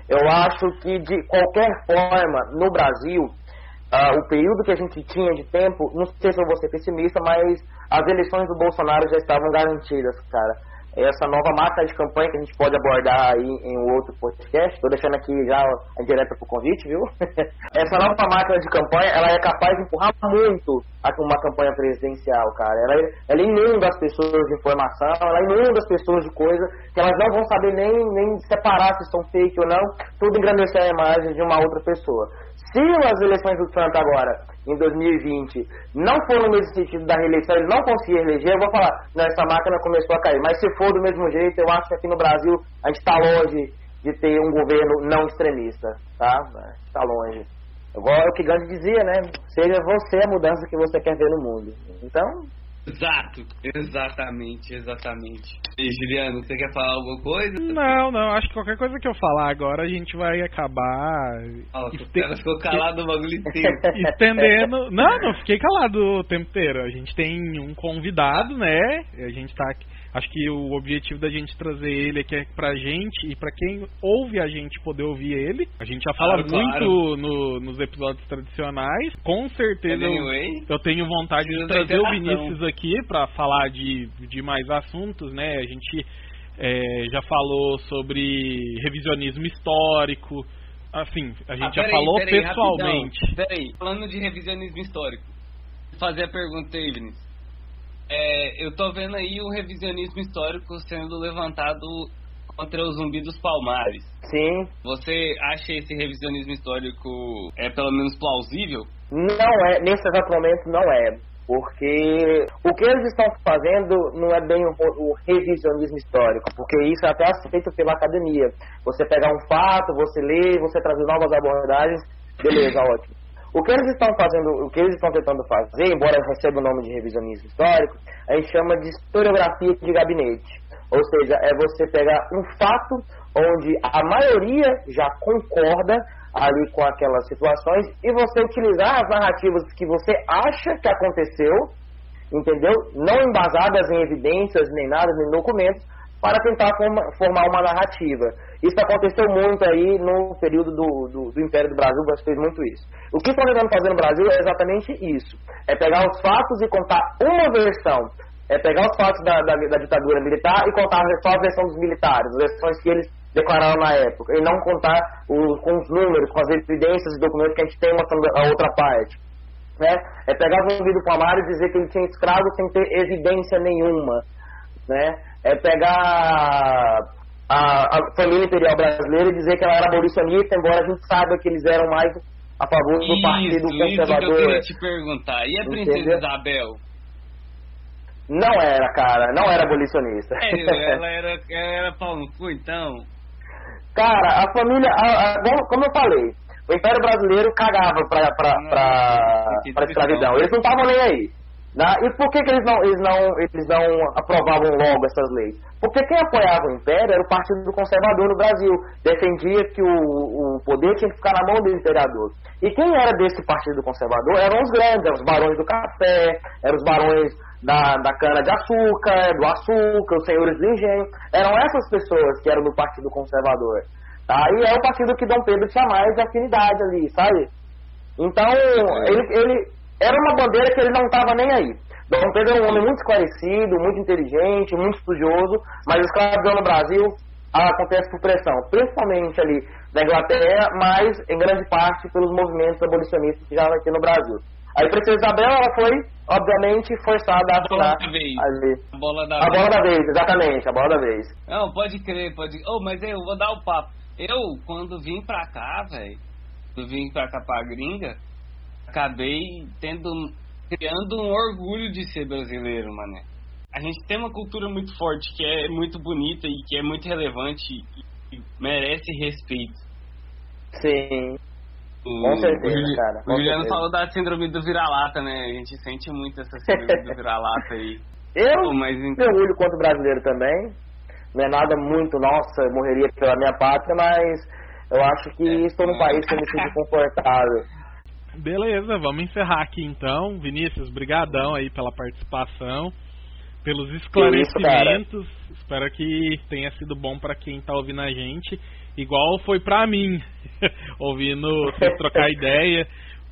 Speaker 3: Eu acho que de qualquer forma, no Brasil, uh, o período que a gente tinha de tempo, não sei se eu vou ser pessimista, mas as eleições do Bolsonaro já estavam garantidas, cara essa nova máquina de campanha que a gente pode abordar aí em um outro podcast. Estou deixando aqui já a direta para o convite, viu? essa nova máquina de campanha, ela é capaz de empurrar muito uma campanha presidencial, cara. Ela, ela inunda as pessoas de informação, ela inunda as pessoas de coisa que elas não vão saber nem, nem separar se são fake ou não, tudo engrandecer a imagem de uma outra pessoa. Se as eleições do Trump agora, em 2020, não for no mesmo sentido da reeleição, ele não conseguir eleger, eu vou falar, não, essa máquina começou a cair. Mas se for do mesmo jeito, eu acho que aqui no Brasil a gente está longe de ter um governo não extremista, tá? Está longe. Igual o que Gandhi dizia, né? Seja você a mudança que você quer ver no mundo. Então,
Speaker 1: Exato, exatamente, exatamente. E Juliano, você quer falar alguma coisa?
Speaker 2: Não, não, acho que qualquer coisa que eu falar agora a gente vai acabar.
Speaker 1: Nossa, este... o ficou calado o bagulho inteiro.
Speaker 2: Estendendo. Não, não fiquei calado o tempo inteiro. A gente tem um convidado, né? A gente tá aqui Acho que o objetivo da gente trazer ele aqui é pra gente e pra quem ouve a gente poder ouvir ele. A gente já fala claro, muito claro. No, nos episódios tradicionais. Com certeza eu, eu, tenho vontade de trazer o Vinícius aqui pra falar de, de mais assuntos, né? A gente é, já falou sobre revisionismo histórico. Assim, a gente ah, já falou pessoalmente.
Speaker 1: Peraí, falando de revisionismo histórico, fazer a pergunta aí, Vinícius. É, eu tô vendo aí o revisionismo histórico sendo levantado contra o Zumbi dos Palmares.
Speaker 3: Sim.
Speaker 1: Você acha esse revisionismo histórico é pelo menos plausível?
Speaker 3: Não é, nesse exato momento não é. Porque o que eles estão fazendo não é bem o, o revisionismo histórico, porque isso é até aceito pela academia. Você pegar um fato, você lê, você trazer novas abordagens, beleza, ótimo. O que eles estão fazendo, o que eles estão tentando fazer, embora receba o nome de revisionismo histórico, a gente chama de historiografia de gabinete. Ou seja, é você pegar um fato onde a maioria já concorda ali com aquelas situações e você utilizar as narrativas que você acha que aconteceu, entendeu? Não embasadas em evidências, nem nada, nem documentos, para tentar formar uma narrativa. Isso aconteceu muito aí no período do, do, do Império do Brasil, você fez muito isso. O que estão tentando fazer no Brasil é exatamente isso. É pegar os fatos e contar uma versão. É pegar os fatos da, da, da ditadura militar e contar só a versão dos militares, as versões que eles declararam na época, e não contar o, com os números, com as evidências e documentos que a gente tem mostrando a outra parte. Né? É pegar o zumbi do Palmares e dizer que ele tinha escravo sem ter evidência nenhuma. Né? É pegar a, a, família imperial brasileira e dizer que ela era abolicionista, embora a gente saiba que eles eram mais a favor do isso, Partido Conservador. Isso que eu
Speaker 1: queria te perguntar. E a Princesa Entendeu? Isabel?
Speaker 3: Não era, cara. Não era abolicionista.
Speaker 1: É, ela era, ela era pau no cu, então?
Speaker 3: Cara, a família... A, a, como eu falei, o Império Brasileiro cagava pra, pra, pra, pra escravidão. Eles não estavam nem aí. Né? E por que, que eles, não, eles, não, eles não aprovavam logo essas leis? Porque quem apoiava o Império era o Partido Conservador no Brasil. Defendia que o, o poder tinha que ficar na mão do imperador. E quem era desse Partido Conservador eram os grandes, eram os barões do café, eram os barões da, da cana-de-açúcar, do açúcar, os senhores do engenho. Eram essas pessoas que eram do Partido Conservador. Tá? E é o partido que Dom Pedro tinha mais afinidade ali, sabe? Então, ele, ele, era uma bandeira que ele não estava nem aí. Dom Pedro era um homem muito esclarecido, muito inteligente, muito estudioso, mas a escravidão no Brasil acontece por pressão, principalmente ali da Inglaterra, mas em grande parte pelos movimentos abolicionistas que já aqui no Brasil. Aí a princesa Isabel ela foi, obviamente, forçada a assinar ali.
Speaker 1: A bola da
Speaker 3: a vez. bola da vez, exatamente, a bola da vez.
Speaker 1: Não, pode crer, pode. Oh, mas eu vou dar o papo. Eu, quando vim pra cá, velho, quando vim pra cá pra gringa, acabei tendo criando um orgulho de ser brasileiro, mané. a gente tem uma cultura muito forte, que é muito bonita e que é muito relevante e merece respeito.
Speaker 3: Sim. O, com certeza,
Speaker 1: o,
Speaker 3: cara.
Speaker 1: Com o Juliano certeza. falou da síndrome do vira-lata, né? A gente sente muito essa síndrome do vira-lata aí.
Speaker 3: Eu Pô, mas, então... me orgulho quanto brasileiro também. Não é nada muito, nossa, eu morreria pela minha pátria, mas eu acho que é, estou num país que eu me sinto confortável.
Speaker 2: Beleza, vamos encerrar aqui então. Vinícius, brigadão aí pela participação, pelos esclarecimentos. Isso, Espero que tenha sido bom para quem está ouvindo a gente, igual foi para mim, ouvindo você trocar ideia.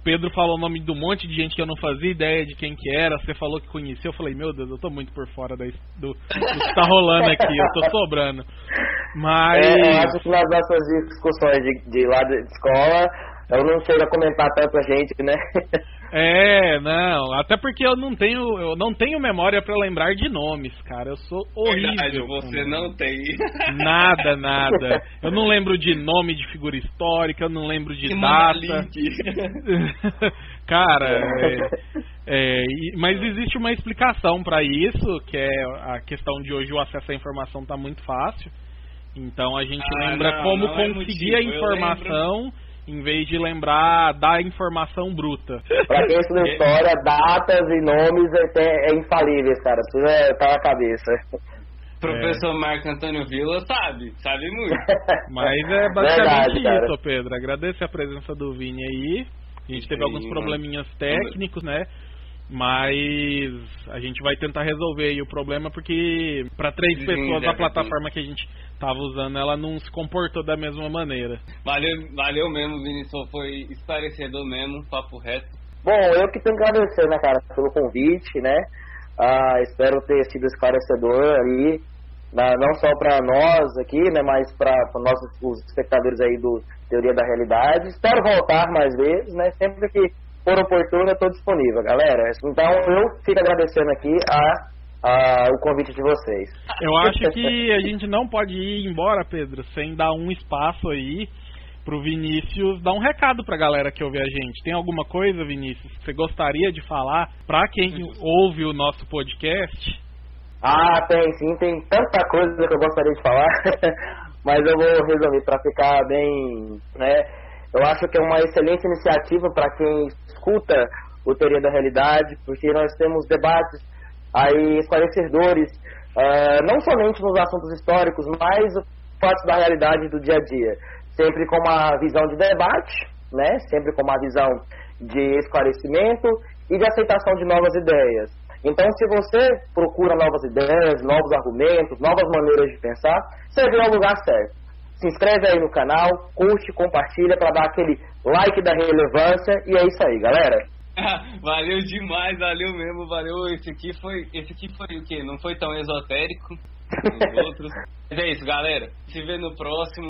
Speaker 2: Pedro falou o nome de um monte de gente que eu não fazia ideia de quem que era. Você falou que conhecia. Eu falei, meu Deus, eu tô muito por fora da, do, do que tá rolando aqui. Eu tô sobrando. Mas.
Speaker 3: É, eu acho que nas nossas discussões de, de lá de escola, eu não chego a comentar tanto a gente, né?
Speaker 2: É, não, até porque eu não tenho, eu não tenho memória para lembrar de nomes, cara. Eu sou horrível. Verdade,
Speaker 1: você não tem.
Speaker 2: Nada, nada. Eu não lembro de nome de figura histórica, eu não lembro de que data. cara, é, é, mas existe uma explicação para isso, que é a questão de hoje o acesso à informação tá muito fácil. Então a gente ah, lembra não, como não é conseguir é a informação em vez de lembrar da informação bruta.
Speaker 3: Pra quem estuda história, datas e nomes é, é infalíveis, cara. Isso é, tá na cabeça.
Speaker 1: Professor é. Marco Antônio Vila sabe, sabe muito.
Speaker 2: Mas é basicamente Verdade, isso, Pedro. Agradeço a presença do Vini aí. A gente teve Sim, alguns probleminhas técnicos, né? Mas a gente vai tentar resolver aí o problema porque para três Sim, pessoas a plataforma que a gente tava usando ela não se comportou da mesma maneira.
Speaker 1: Valeu, valeu mesmo, Vinícius, foi esclarecedor mesmo, papo reto.
Speaker 3: Bom, eu que tenho que agradecer, né, cara, pelo convite, né? Ah, espero ter sido esclarecedor aí, não só para nós aqui, né, mas para nossos os espectadores aí do Teoria da Realidade. Espero voltar mais vezes, né? Sempre que for oportuno, eu estou disponível, galera. Então, eu fico agradecendo aqui a o convite de vocês.
Speaker 2: Eu acho que a gente não pode ir embora, Pedro, sem dar um espaço aí pro Vinícius dar um recado pra galera que ouve a gente. Tem alguma coisa, Vinícius, que você gostaria de falar pra quem ouve o nosso podcast?
Speaker 3: Ah, tem sim, tem tanta coisa que eu gostaria de falar, mas eu vou resumir para ficar bem, né? Eu acho que é uma excelente iniciativa para quem escuta o Teoria da Realidade, porque nós temos debates aí esclarecedores, uh, não somente nos assuntos históricos, mas fatos da realidade do dia a dia. Sempre com uma visão de debate, né? sempre com uma visão de esclarecimento e de aceitação de novas ideias. Então, se você procura novas ideias, novos argumentos, novas maneiras de pensar, você vem ao lugar certo. Se inscreve aí no canal, curte, compartilha para dar aquele like da relevância e é isso aí, galera.
Speaker 1: valeu demais, valeu mesmo, valeu. Esse aqui foi, esse aqui foi o quê? Não foi tão esotérico os outros. Mas é isso, galera. Se vê no próximo.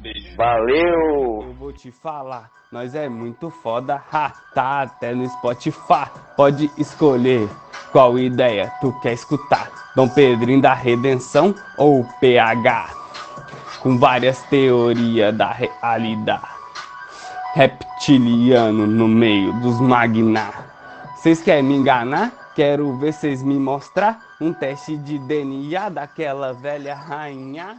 Speaker 1: Beijo.
Speaker 3: Valeu!
Speaker 4: Eu vou te falar, nós é muito foda, ha, tá até no Spotify. Pode escolher qual ideia tu quer escutar. Dom Pedrinho da Redenção ou PH? Com várias teorias da realidade reptiliano no meio dos magna. Vocês querem me enganar? Quero ver vocês me mostrar um teste de DNA daquela velha rainha.